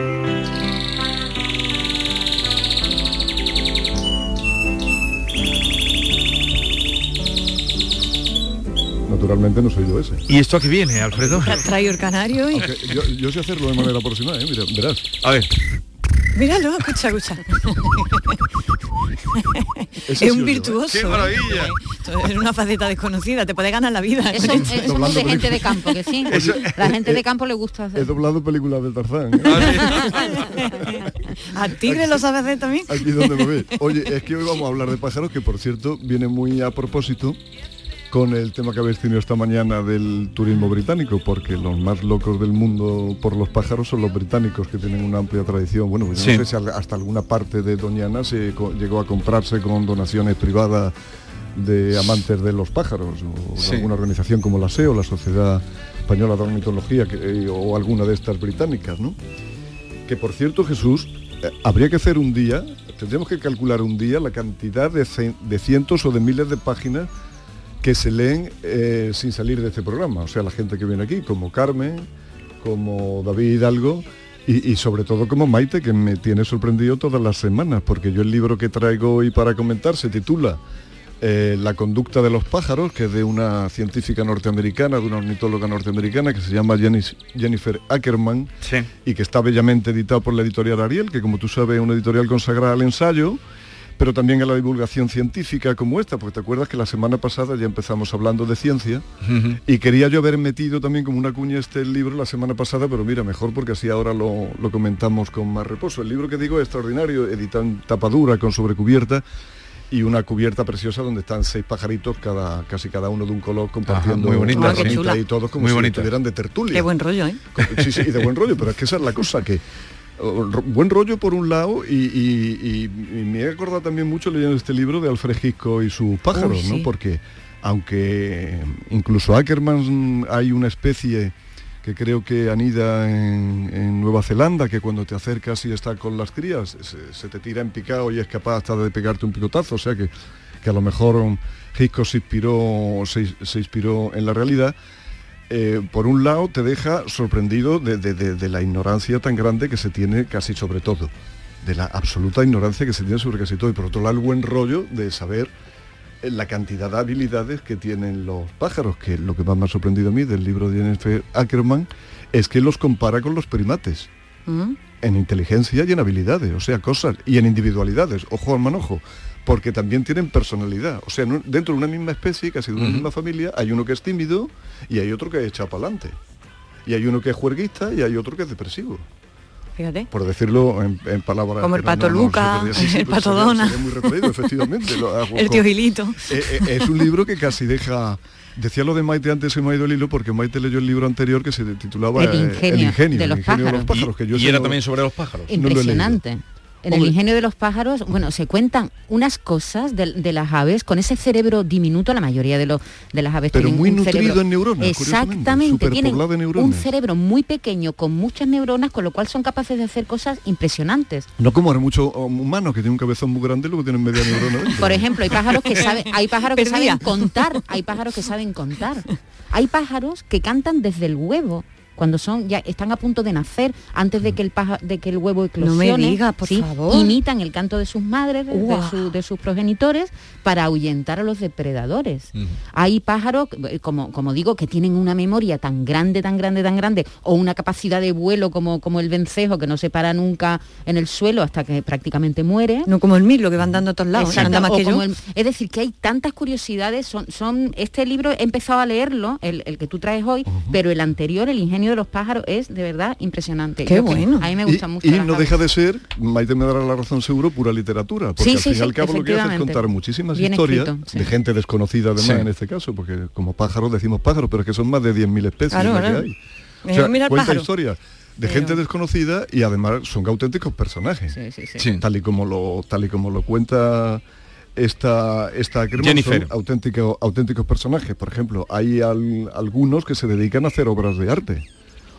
Speaker 28: Naturalmente no soy yo ese.
Speaker 6: ¿Y esto a qué viene, Alfredo?
Speaker 29: Tra- Traigo el canario y...
Speaker 28: Yo, yo sé hacerlo de manera aproximada, ¿eh? Mira, verás.
Speaker 6: A ver.
Speaker 29: Míralo, escucha, escucha. Es un virtuoso.
Speaker 6: ¡Qué maravilla!
Speaker 29: Es una faceta desconocida, te puede ganar la vida.
Speaker 7: Eso, eso es de gente de campo, que sí. (laughs) La gente de campo le gusta hacer.
Speaker 28: He doblado películas de Tarzán. ¿eh?
Speaker 29: ¿Al tigre lo sabe hacer también?
Speaker 28: Aquí donde me ve. Oye, es que hoy vamos a hablar de pájaros, que por cierto viene muy a propósito con el tema que habéis tenido esta mañana del turismo británico, porque los más locos del mundo por los pájaros son los británicos, que tienen una amplia tradición. Bueno, pues
Speaker 6: Sí.
Speaker 28: no sé si hasta alguna parte de Doñana se llegó a comprarse con donaciones privadas de amantes de los pájaros, o de alguna organización como la SEO, la Sociedad Española de Ornitología, que- eh, o alguna de estas británicas, ¿no? Que por cierto, Jesús, eh, habría que hacer un día, tendríamos que calcular un día la cantidad de cientos o de miles de páginas que se leen eh, sin salir de este programa. O sea, la gente que viene aquí, como Carmen, como David Hidalgo y, y sobre todo como Maite, que me tiene sorprendido todas las semanas, porque yo el libro que traigo hoy para comentar se titula eh, La conducta de los pájaros, que es de una científica norteamericana, de una ornitóloga norteamericana que se llama Jennifer Ackerman y que está bellamente editado por la editorial Ariel, que como tú sabes es una editorial consagrada al ensayo, pero también a la divulgación científica como esta, porque te acuerdas que la semana pasada ya empezamos hablando de ciencia y quería yo haber metido también como una cuña este libro la semana pasada, pero mira, mejor porque así ahora lo, lo comentamos con más reposo. El libro que digo es extraordinario, editado en tapadura, con sobrecubierta y una cubierta preciosa donde están seis pajaritos, cada, casi cada uno de un color, compartiendo
Speaker 6: muy bonita,
Speaker 28: una
Speaker 6: sí.
Speaker 28: cenita y todos como
Speaker 6: Muy
Speaker 28: si
Speaker 6: bonita.
Speaker 28: estuvieran de tertulia.
Speaker 29: Qué buen rollo, ¿eh?
Speaker 28: Sí, sí, y de buen rollo, pero es que esa es la cosa que buen rollo por un lado y, y- y- y me he acordado también mucho leyendo este libro de Alfred Hitchcock y sus pájaros,
Speaker 29: Uy, sí.
Speaker 28: ¿no? Porque aunque incluso Ackerman hay una especie que creo que anida en, en Nueva Zelanda, que cuando te acercas y está con las crías, se, se te tira en picado y es capaz hasta de pegarte un picotazo, o sea que, que a lo mejor Hitchcock se inspiró, se, se inspiró en la realidad. Eh, por un lado te deja sorprendido de, de- de- de la ignorancia tan grande que se tiene casi sobre todo, de la absoluta ignorancia que se tiene sobre casi todo, y por otro lado el buen rollo de saber eh, la cantidad de habilidades que tienen los pájaros, que lo que más me ha sorprendido a mí del libro de Jennifer Ackerman es que los compara con los primates
Speaker 29: Mm.
Speaker 28: en inteligencia y en habilidades, o sea, cosas, y en individualidades, ojo al manojo, porque también tienen personalidad. O sea, dentro de una misma especie, casi de una misma familia, hay uno que es tímido y hay otro que echa para adelante. Y hay uno que es juerguista y hay otro que es depresivo.
Speaker 29: Fíjate.
Speaker 28: Por decirlo en, en palabras...
Speaker 29: Como el pato
Speaker 28: no-
Speaker 29: Luca,
Speaker 28: sí, (laughs) sí,
Speaker 29: el
Speaker 28: pues
Speaker 29: pato
Speaker 28: sería-
Speaker 29: Dona.
Speaker 28: sería muy retraído, efectivamente. lo hago (laughs)
Speaker 29: El tío Gilito.
Speaker 28: eh, eh, es un libro que casi deja... Decía lo de Maite antes se me ha ido el hilo porque Maite leyó el libro anterior que se titulaba
Speaker 7: El
Speaker 28: eh,
Speaker 7: ingenio de
Speaker 28: el
Speaker 7: los
Speaker 28: ingenio de
Speaker 7: pájaros.
Speaker 28: los pájaros. Que yo
Speaker 6: Y
Speaker 28: ese
Speaker 6: era
Speaker 28: no-
Speaker 6: también sobre los pájaros.
Speaker 28: no lo
Speaker 7: En el ingenio de los pájaros, bueno, se cuentan unas cosas de, de las aves con ese cerebro diminuto, la mayoría de, los de las aves
Speaker 28: Pero
Speaker 7: tienen
Speaker 28: muy
Speaker 7: un
Speaker 28: nutrido
Speaker 7: cerebro-
Speaker 28: en neuronas,
Speaker 7: Exactamente, tienen un cerebro muy pequeño con muchas neuronas, con lo cual son capaces de hacer cosas impresionantes.
Speaker 28: No como ahora muchos humanos que tienen un cabezón muy grande luego tienen media neurona. dentro.
Speaker 7: Por ejemplo, hay pájaros que saben, hay pájaros que
Speaker 29: Perdía.
Speaker 7: saben contar, hay pájaros que saben contar. Hay pájaros que cantan desde el huevo. Cuando son ya están a punto de nacer, antes de que el paja- de que el huevo
Speaker 29: No me
Speaker 7: eclosione,
Speaker 29: digas, por
Speaker 7: ¿sí?
Speaker 29: favor.
Speaker 7: imitan el canto de sus madres, de, de
Speaker 29: Guau.
Speaker 7: su- de sus progenitores, para ahuyentar a los depredadores. Hay pájaros, eh, como, como digo, que tienen una memoria tan grande, tan grande, tan grande, o una capacidad de vuelo como, como el vencejo, que no se para nunca en el suelo hasta que prácticamente muere.
Speaker 29: No como el mil, lo que van dando a todos lados.
Speaker 7: Exacto,
Speaker 29: anda más
Speaker 7: o
Speaker 29: que yo.
Speaker 7: como el- es decir, que hay tantas curiosidades. Son, son este libro he empezado a leerlo, el, el que tú traes hoy, pero el anterior, El ingenio de los pájaros, es de verdad impresionante.
Speaker 29: Qué
Speaker 7: Yo
Speaker 29: bueno.
Speaker 7: A mí me
Speaker 28: Y,
Speaker 7: gustan mucho.
Speaker 28: y no
Speaker 7: aves.
Speaker 28: deja de ser, Maite me dará la razón seguro, pura literatura. Porque
Speaker 7: Sí,
Speaker 28: al
Speaker 7: sí,
Speaker 28: fin y al cabo lo que hace es contar muchísimas
Speaker 7: Bien
Speaker 28: historias
Speaker 7: escrito, sí.
Speaker 28: de gente desconocida además
Speaker 6: Sí.
Speaker 28: en este caso, porque como pájaros decimos pájaros, pero es que son más de 10.000 especies
Speaker 29: Claro,
Speaker 28: las que
Speaker 29: claro.
Speaker 28: hay.
Speaker 29: Mirar
Speaker 28: cuenta
Speaker 29: pájaro.
Speaker 28: historias de
Speaker 29: Pero-
Speaker 28: gente desconocida y además son auténticos personajes.
Speaker 7: Sí, sí, sí.
Speaker 6: Sí.
Speaker 28: Tal y como lo, tal y como lo cuenta esta, esta
Speaker 6: Jennifer.
Speaker 28: son auténtico- auténticos personajes. Por ejemplo, hay al- algunos que se dedican a hacer obras de arte.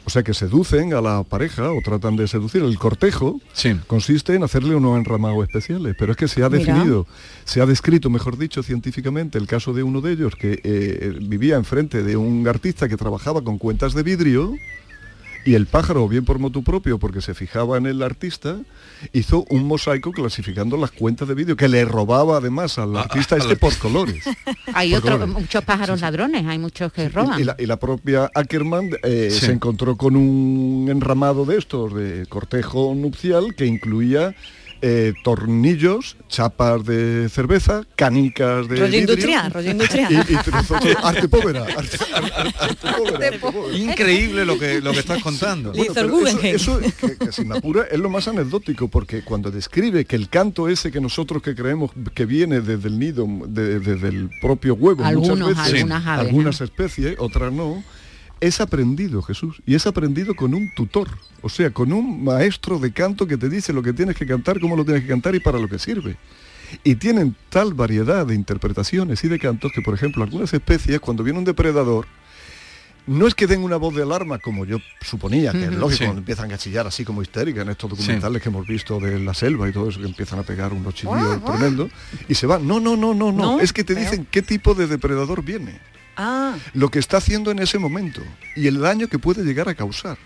Speaker 28: O sea, que seducen a la pareja o tratan de seducir. El cortejo
Speaker 6: Sí.
Speaker 28: consiste en hacerle unos enramados especiales, pero es que se ha
Speaker 29: Mira.
Speaker 28: definido, se ha descrito, mejor dicho, científicamente, el caso de uno de ellos que eh, vivía enfrente de un artista que trabajaba con cuentas de vidrio y el pájaro, bien por motu propio, porque se fijaba en el artista, hizo un mosaico clasificando las cuentas de vidrio que le robaba además al artista este por colores. (laughs)
Speaker 7: Hay
Speaker 28: por colores.
Speaker 7: muchos pájaros ladrones, hay muchos que roban.
Speaker 28: Y la, y la propia Ackerman eh,
Speaker 6: Sí.
Speaker 28: se encontró con un enramado de estos de cortejo nupcial que incluía eh, tornillos, chapas de cerveza, canicas de
Speaker 29: Rollo industrial, rollo (laughs) industrial.
Speaker 28: Y, y trozos de (laughs) arte povera, arte, arte- arte povera, arte povera.
Speaker 6: Increíble lo que, lo que estás contando.
Speaker 28: Bueno, pero eso, eso, que, que si me apura, es lo más anecdótico, porque cuando describe que el canto ese que nosotros que creemos que viene desde el nido, de- desde el propio huevo,
Speaker 7: Algunos,
Speaker 28: muchas veces,
Speaker 7: algunas aves,
Speaker 28: algunas especies, otras no, es aprendido, Jesús, y es aprendido con un tutor, o sea, con un maestro de canto que te dice lo que tienes que cantar, cómo lo tienes que cantar y para lo que sirve. Y tienen tal variedad de interpretaciones y de cantos que, por ejemplo, algunas especies, cuando viene un depredador, no es que den una voz de alarma como yo suponía, que es lógico,
Speaker 6: sí.
Speaker 28: cuando empiezan a chillar así como histéricas en estos documentales que hemos visto de la selva y todo eso, que empiezan a pegar unos chillidos tremendos y se van. No, no, no, no, no,
Speaker 29: No,
Speaker 28: es que te dicen qué tipo de depredador viene,
Speaker 29: Ah,
Speaker 28: lo que está haciendo en ese momento y el daño que puede llegar a causar.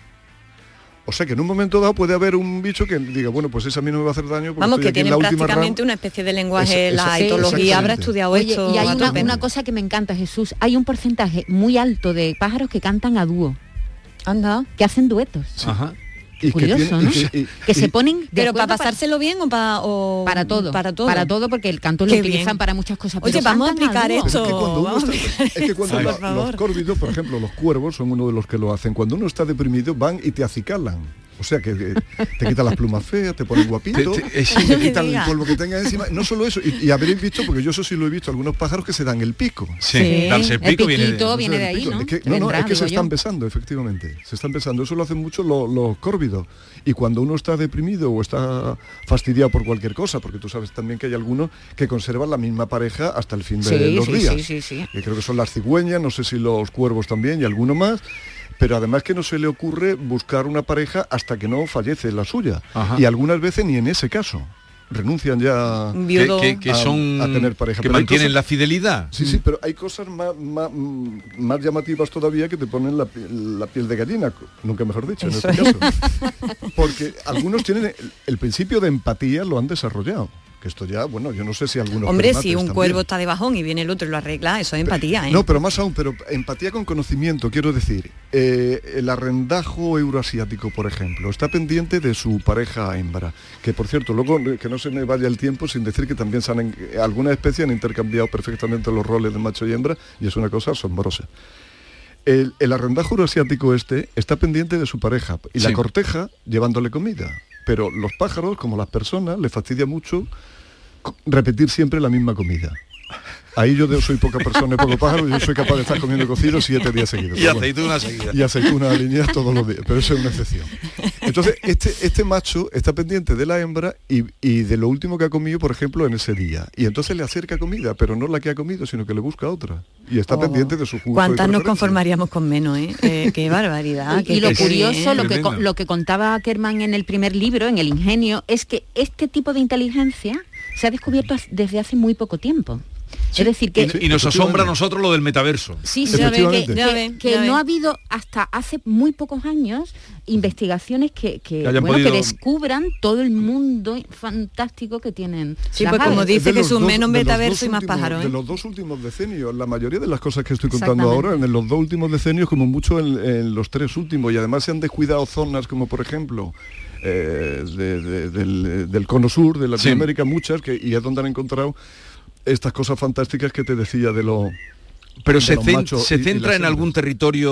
Speaker 28: O sea que en un momento dado puede haber un bicho que diga, bueno, pues ese a mí no me va a hacer daño porque
Speaker 29: vamos, que
Speaker 28: última
Speaker 29: prácticamente una especie de lenguaje,
Speaker 28: Esa-
Speaker 29: la etología habrá estudiado
Speaker 7: Oye,
Speaker 29: esto.
Speaker 7: y hay una, cosa que me encanta, Jesús. Hay un porcentaje muy alto de pájaros que cantan a dúo.
Speaker 29: Anda.
Speaker 7: Que hacen duetos.
Speaker 6: Ajá.
Speaker 28: Y que
Speaker 7: Curioso,
Speaker 28: tiene-
Speaker 7: ¿no?
Speaker 28: y que- y-
Speaker 7: que se ponen de
Speaker 29: Pero para pasárselo bien o para o
Speaker 7: para todo,
Speaker 29: para todo.
Speaker 7: para todo porque el canto lo
Speaker 29: Qué
Speaker 7: utilizan
Speaker 29: bien.
Speaker 7: para muchas cosas.
Speaker 29: Oye, vamos a aplicar esto.
Speaker 28: Es que cuando uno está- es que la- los córvidos, por ejemplo, los cuervos son uno de los que lo hacen. Cuando uno está deprimido van y te acicalan. O sea que te quitan las plumas feas, te ponen guapito,
Speaker 6: Te- te- sí.
Speaker 28: quitan el polvo que tengas encima. No solo eso, y, y habréis visto, porque yo eso sí lo he visto, algunos pájaros que se dan el pico.
Speaker 6: Sí,
Speaker 7: Sí,
Speaker 6: darse el
Speaker 7: el
Speaker 6: pico viene de...
Speaker 7: viene de
Speaker 28: el
Speaker 7: ahí,
Speaker 28: pico.
Speaker 7: ¿no?
Speaker 28: Es que, no, no, es que se están
Speaker 7: yo.
Speaker 28: besando, efectivamente. Se están besando. Eso lo hacen mucho lo- los córvidos. Y cuando uno está deprimido o está fastidiado por cualquier cosa, porque tú sabes también que hay algunos que conservan la misma pareja hasta el fin de
Speaker 7: Sí,
Speaker 28: los
Speaker 7: sí,
Speaker 28: días.
Speaker 7: sí, sí, sí.
Speaker 28: Que creo que son las cigüeñas, no sé si los cuervos también y alguno más. Pero además que no se le ocurre buscar una pareja hasta que no fallece la suya.
Speaker 6: Ajá.
Speaker 28: Y algunas veces ni en ese caso. Renuncian ya
Speaker 6: Que,
Speaker 29: viudo.
Speaker 6: que- que
Speaker 28: a-
Speaker 6: son...
Speaker 28: a tener pareja.
Speaker 6: Que
Speaker 28: Pero
Speaker 6: mantienen
Speaker 28: cosas-
Speaker 6: la fidelidad.
Speaker 28: Sí, sí, pero hay cosas más, más, más llamativas todavía que te ponen la, piel- la piel de gallina, nunca mejor dicho, en este caso. Porque algunos tienen el, el principio de empatía, lo han desarrollado. Que esto ya, bueno, yo no sé si algunos...
Speaker 29: Hombre, si un
Speaker 28: también.
Speaker 29: cuervo está de bajón y viene el otro y lo arregla, eso es empatía, ¿eh?
Speaker 28: No, pero más aún, pero empatía con conocimiento, quiero decir, eh, el arrendajo euroasiático, por ejemplo, está pendiente de su pareja hembra, que por cierto, luego eh, que no se me vaya el tiempo sin decir que también se han, en- algunas especies han intercambiado perfectamente los roles de macho y hembra, y es una cosa asombrosa. El, el arrendajo euroasiático este está pendiente de su pareja y la corteja llevándole comida, pero los pájaros, como las personas, les fastidia mucho repetir siempre la misma comida. Ahí yo soy poca persona y poco pájaro, yo soy capaz de estar comiendo cocido siete días seguidos.
Speaker 6: Y aceituna seguida.
Speaker 28: Y aceituna alineadas todos los días, pero eso es una excepción. Entonces, este, este macho está pendiente de la hembra y, y de lo último que ha comido, por ejemplo, en ese día. Y entonces le acerca comida, pero no la que ha comido, sino que le busca otra. Y está
Speaker 29: Oh.
Speaker 28: pendiente de su y
Speaker 29: ¿Cuántas nos conformaríamos con menos, eh? (laughs) Eh, qué barbaridad.
Speaker 7: Y,
Speaker 29: qué-
Speaker 7: y lo curioso, lo que, lo que contaba Ackerman en el primer libro, en El Ingenio, es que este tipo de inteligencia se ha descubierto desde hace muy poco tiempo. Es decir, que...
Speaker 6: Y, y nos asombra a nosotros lo del metaverso.
Speaker 7: Sí, sí,
Speaker 29: que,
Speaker 7: que, que no ha habido hasta hace muy pocos años investigaciones que, que,
Speaker 6: Que
Speaker 7: bueno, que descubran todo el mundo fantástico que tienen.
Speaker 29: Sí, pues como dice Jesús,
Speaker 28: dos-
Speaker 29: menos metaverso y más
Speaker 28: últimos-
Speaker 29: pájaro, ¿eh?
Speaker 28: De los dos últimos decenios, la mayoría de las cosas que estoy contando ahora, en los dos últimos decenios, como mucho en, en los tres últimos, y además se han descuidado zonas como por ejemplo eh, de- de- del, del cono sur de Latinoamérica, muchas, que, y es donde han encontrado estas cosas fantásticas que te decía de lo...
Speaker 6: Pero se,
Speaker 28: los
Speaker 6: cen- centra en algún territorio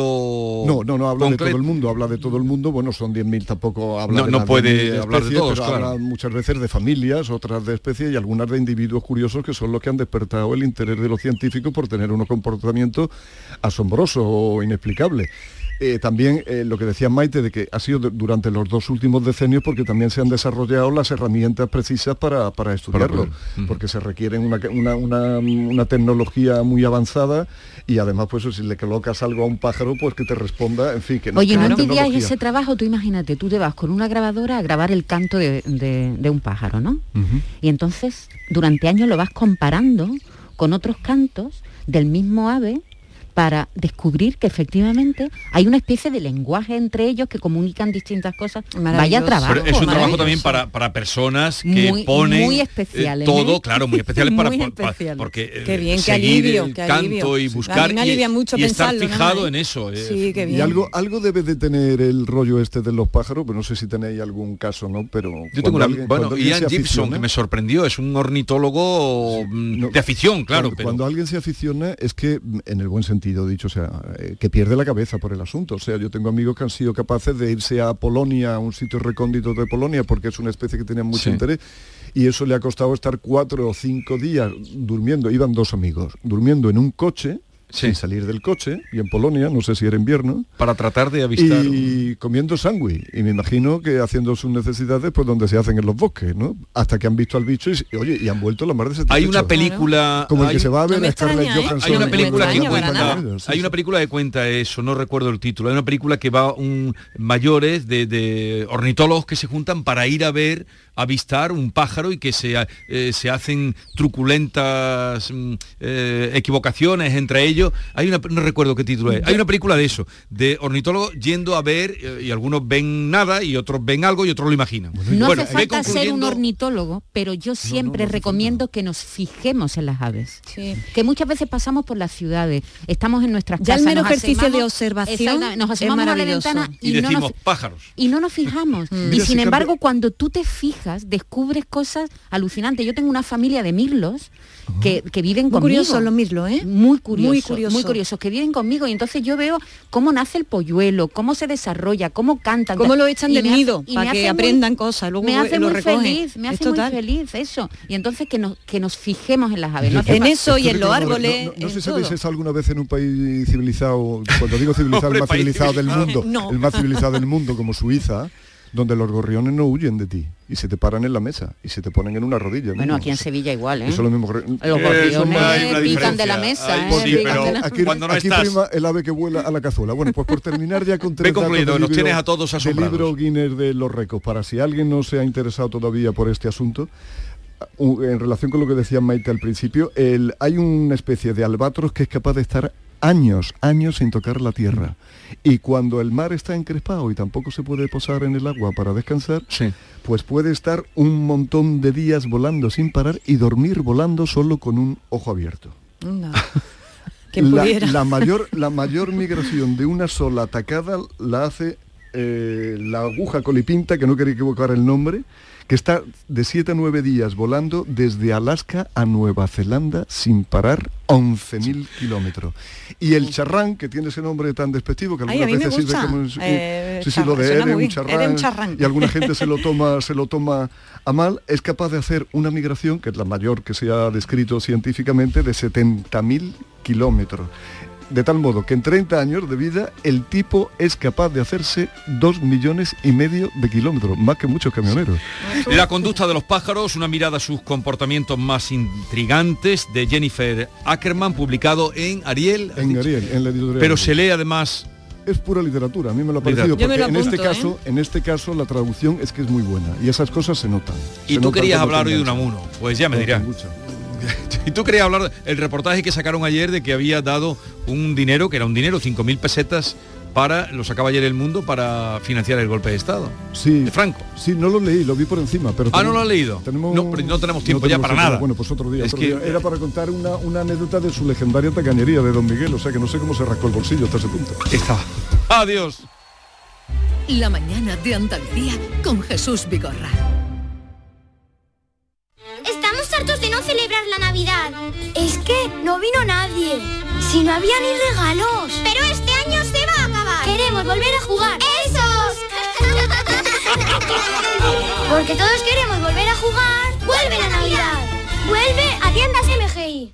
Speaker 28: No, no, no habla de todo el mundo, habla de todo el mundo, bueno, son 10.000, tampoco habla
Speaker 6: No-
Speaker 28: de
Speaker 6: no puede
Speaker 28: 10.000
Speaker 6: hablar de todos,
Speaker 28: pero
Speaker 6: claro.
Speaker 28: habla muchas veces de familias, otras de especies y algunas de individuos curiosos que son los que han despertado el interés de los científicos por tener unos comportamientos asombrosos o inexplicables. Eh, también eh, lo que decía Maite de que ha sido de- durante los dos últimos decenios porque también se han desarrollado las herramientas precisas para, para estudiarlo,
Speaker 6: ujú.
Speaker 28: porque se requieren una, una- una- una tecnología muy avanzada y además pues si le colocas algo a un pájaro pues que te responda, en fin, que no
Speaker 7: Oye, ¿no
Speaker 28: tecnología-
Speaker 7: ese trabajo? Tú imagínate, tú te vas con una grabadora a grabar el canto de, de- de un pájaro, ¿no?
Speaker 28: Ujú.
Speaker 7: Y entonces durante años lo vas comparando con otros cantos del mismo ave para descubrir que efectivamente hay una especie de lenguaje entre ellos que comunican distintas cosas. Vaya trabajo.
Speaker 6: Pero es un trabajo también para, para personas que
Speaker 7: Muy-
Speaker 6: ponen
Speaker 7: muy
Speaker 6: eh,
Speaker 7: especiales,
Speaker 6: todo,
Speaker 7: ¿eh?
Speaker 6: claro, muy especiales (laughs) para,
Speaker 7: Muy
Speaker 6: porque eh,
Speaker 29: Qué bien, qué
Speaker 6: seguir
Speaker 29: alivio,
Speaker 6: el
Speaker 29: qué
Speaker 6: canto
Speaker 29: alivio.
Speaker 6: y buscar
Speaker 29: me
Speaker 6: y-
Speaker 29: mucho
Speaker 6: y, estar
Speaker 29: pensarlo,
Speaker 6: fijado en eso. eh.
Speaker 29: Sí, qué
Speaker 28: Y
Speaker 29: bien.
Speaker 28: algo, algo debe de tener el rollo este de los pájaros, pero no sé si tenéis algún caso, ¿no? Pero
Speaker 6: Yo tengo una,
Speaker 28: alguien-
Speaker 6: bueno, Ian Gibson,
Speaker 28: aficiona-
Speaker 6: que me sorprendió, es un ornitólogo mm,
Speaker 28: no,
Speaker 6: de afición, claro,
Speaker 28: cuando,
Speaker 6: pero
Speaker 28: cuando alguien se aficiona es que, mm, en el buen sentido dicho, o sea, eh, que pierde la cabeza por el asunto. O sea, yo tengo amigos que han sido capaces de irse a Polonia, a un sitio recóndito de Polonia, porque es una especie que tenía mucho
Speaker 6: Sí.
Speaker 28: interés, y eso le ha costado estar cuatro o cinco días durmiendo. Iban dos amigos, durmiendo en un coche sin salir del coche, y en Polonia, no sé si era invierno.
Speaker 6: Para tratar de avistar.
Speaker 28: Y comiendo sándwich. Y me imagino que haciendo sus necesidades, pues donde se hacen en los bosques, ¿no? Hasta que han visto al bicho y, oye, y han vuelto la mar de
Speaker 6: Hay una película...
Speaker 28: Como el
Speaker 6: hay-
Speaker 28: que se va a ver a Scarlett Johansson.
Speaker 6: Hay una película que
Speaker 28: en-
Speaker 6: cuenta,
Speaker 28: Sí,
Speaker 6: hay una película que cuenta eso, no recuerdo el título. Hay una película que va un mayores de, de ornitólogos que se juntan para ir a ver, avistar un pájaro y que se, eh, se hacen truculentas mm, eh, equivocaciones entre ellos. Hay una, no recuerdo qué título es. Hay una película de eso, de ornitólogos yendo a ver eh, y algunos ven nada y otros ven algo y otros lo imaginan.
Speaker 7: No
Speaker 6: Bueno,
Speaker 7: hace falta ser un ornitólogo, pero yo siempre recomiendo que nos fijemos en las aves. Que muchas veces pasamos por las ciudades, estamos en nuestras
Speaker 29: Ya el
Speaker 7: casas.
Speaker 29: mero
Speaker 7: nos
Speaker 29: ejercicio de observación
Speaker 7: nos
Speaker 29: es
Speaker 7: asemamos a la ventana
Speaker 6: Y,
Speaker 7: y, no
Speaker 6: decimos
Speaker 7: nos,
Speaker 6: pájaros.
Speaker 7: y no nos fijamos.
Speaker 29: Mm.
Speaker 7: Y
Speaker 6: Mira,
Speaker 7: sin
Speaker 6: si
Speaker 7: embargo,
Speaker 6: cambio-
Speaker 7: cuando tú te fijas, descubres cosas alucinantes. Yo tengo una familia de mirlos que, que viven
Speaker 29: Muy
Speaker 7: conmigo.
Speaker 29: curiosos los mirlos, ¿eh?
Speaker 7: Muy curiosos,
Speaker 29: Muy
Speaker 7: muy
Speaker 29: curiosos.
Speaker 7: que viven conmigo y entonces yo veo cómo nace el polluelo, cómo se desarrolla, cómo cantan.
Speaker 29: Cómo lo echan del
Speaker 7: hace-
Speaker 29: nido,
Speaker 7: y
Speaker 29: para que
Speaker 7: muy-
Speaker 29: aprendan cosas, luego
Speaker 7: me hace
Speaker 29: lo
Speaker 7: muy
Speaker 29: recogen.
Speaker 7: feliz, me hace muy
Speaker 29: total.
Speaker 7: feliz eso. Y entonces que nos, que nos fijemos en las aves. No
Speaker 29: En eso y en los árboles,
Speaker 28: No, no- no
Speaker 29: en
Speaker 28: sé si habéis estado alguna vez en un país civilizado, cuando digo civilizado, el más (laughs) civilizado del mundo,
Speaker 29: No.
Speaker 28: el más civilizado del mundo, como Suiza, donde los gorriones no huyen de ti y se te paran en la mesa y se te ponen en una rodilla.
Speaker 7: Bueno,
Speaker 28: mismo.
Speaker 7: aquí en Sevilla igual, ¿eh?
Speaker 28: Eso es lo mismo.
Speaker 7: Los
Speaker 28: Eh,
Speaker 7: gorriones
Speaker 28: una
Speaker 7: pican de la mesa,
Speaker 28: Ay,
Speaker 7: ¿eh?
Speaker 28: aquí,
Speaker 6: Cuando no
Speaker 28: aquí
Speaker 6: estás.
Speaker 28: prima el ave que vuela a la cazuela. Bueno, pues por terminar ya con
Speaker 6: Ve
Speaker 28: tres datos
Speaker 6: concluyendo,
Speaker 28: del
Speaker 6: nos
Speaker 28: libro-
Speaker 6: tienes a todos asombrados.
Speaker 28: libro Guinness de los récords. Para si alguien no se ha interesado todavía por este asunto, en relación con lo que decía Maite al principio, el- hay una especie de albatros que es capaz de estar años, años sin tocar la tierra. Y cuando el mar está encrespado y tampoco se puede posar en el agua para descansar, pues puede estar un montón de días volando sin parar y dormir volando solo con un ojo abierto. (laughs) La, la mayor, (laughs) la mayor migración de una sola atacada la hace eh, la aguja colipinta, que no quería equivocar el nombre, que está de 7 a 9 días volando desde Alaska a Nueva Zelanda sin parar 11.000 kilómetros. Y el charrán, que tiene ese nombre tan despectivo que
Speaker 29: Ay,
Speaker 28: algunas
Speaker 29: me
Speaker 28: veces sirve como...
Speaker 29: Eh,
Speaker 28: sí, sí, lo de un charrán,
Speaker 29: Eres un charrán.
Speaker 28: y alguna gente se lo toma (laughs) se lo toma a mal es capaz de hacer una migración que es la mayor que se ha descrito científicamente de 70.000 kilómetros de tal modo que en 30 años de vida el tipo es capaz de hacerse 2 millones y medio de kilómetros más que muchos camioneros
Speaker 6: La conducta de los pájaros, una mirada a sus comportamientos más intrigantes de Jennifer Ackerman, publicado en Ariel. ¿has
Speaker 28: en? Ariel en la editorial
Speaker 6: Pero se lee además
Speaker 28: es pura literatura a mí me lo ha parecido porque en este caso en este caso la traducción es que es muy buena y esas cosas se notan
Speaker 6: Y
Speaker 28: Se
Speaker 6: tú
Speaker 28: notan
Speaker 6: querías hablar hoy de. Unamuno. Pues ya me dirás. (laughs) Y tú querías hablar del reportaje que sacaron ayer de que había dado un dinero, que era un dinero, 5.000 pesetas, para, lo sacaba ayer el mundo, para financiar el golpe de Estado.
Speaker 28: Sí.
Speaker 6: De Franco.
Speaker 28: Sí, no lo leí, lo vi por encima, pero
Speaker 6: Ah, ¿no lo has leído?
Speaker 28: tenemos-
Speaker 6: No, pero no tenemos tiempo
Speaker 28: no
Speaker 6: ya para
Speaker 28: tiempo.
Speaker 6: nada.
Speaker 28: Bueno, pues otro día.
Speaker 6: Es
Speaker 28: otro
Speaker 6: que-
Speaker 28: día. Era para contar una, una anécdota de su legendaria tacañería de Don Miguel, o sea que no sé cómo se rascó el bolsillo hasta ese punto.
Speaker 6: Está. Adiós.
Speaker 26: La mañana de Andalucía con Jesús Vigorra.
Speaker 31: Hartos de no celebrar la Navidad. Es que no vino nadie. Si no había ni regalos. Pero este año se va a acabar. Queremos volver a jugar. ¡Esos! (laughs) Porque todos queremos volver a jugar. ¡Vuelve la Navidad! ¡Vuelve a tiendas MGI!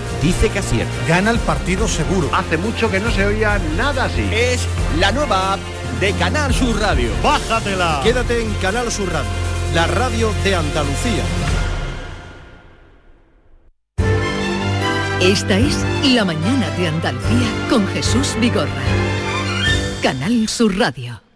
Speaker 25: dice que acierta.
Speaker 32: Gana el partido seguro.
Speaker 25: Hace mucho que no se oía nada así. Es la nueva app de Canal Sur Radio.
Speaker 32: Bájatela. Quédate en Canal Sur Radio, la radio de Andalucía.
Speaker 33: Esta es La mañana de Andalucía con Jesús Vigorra. Canal Sur Radio.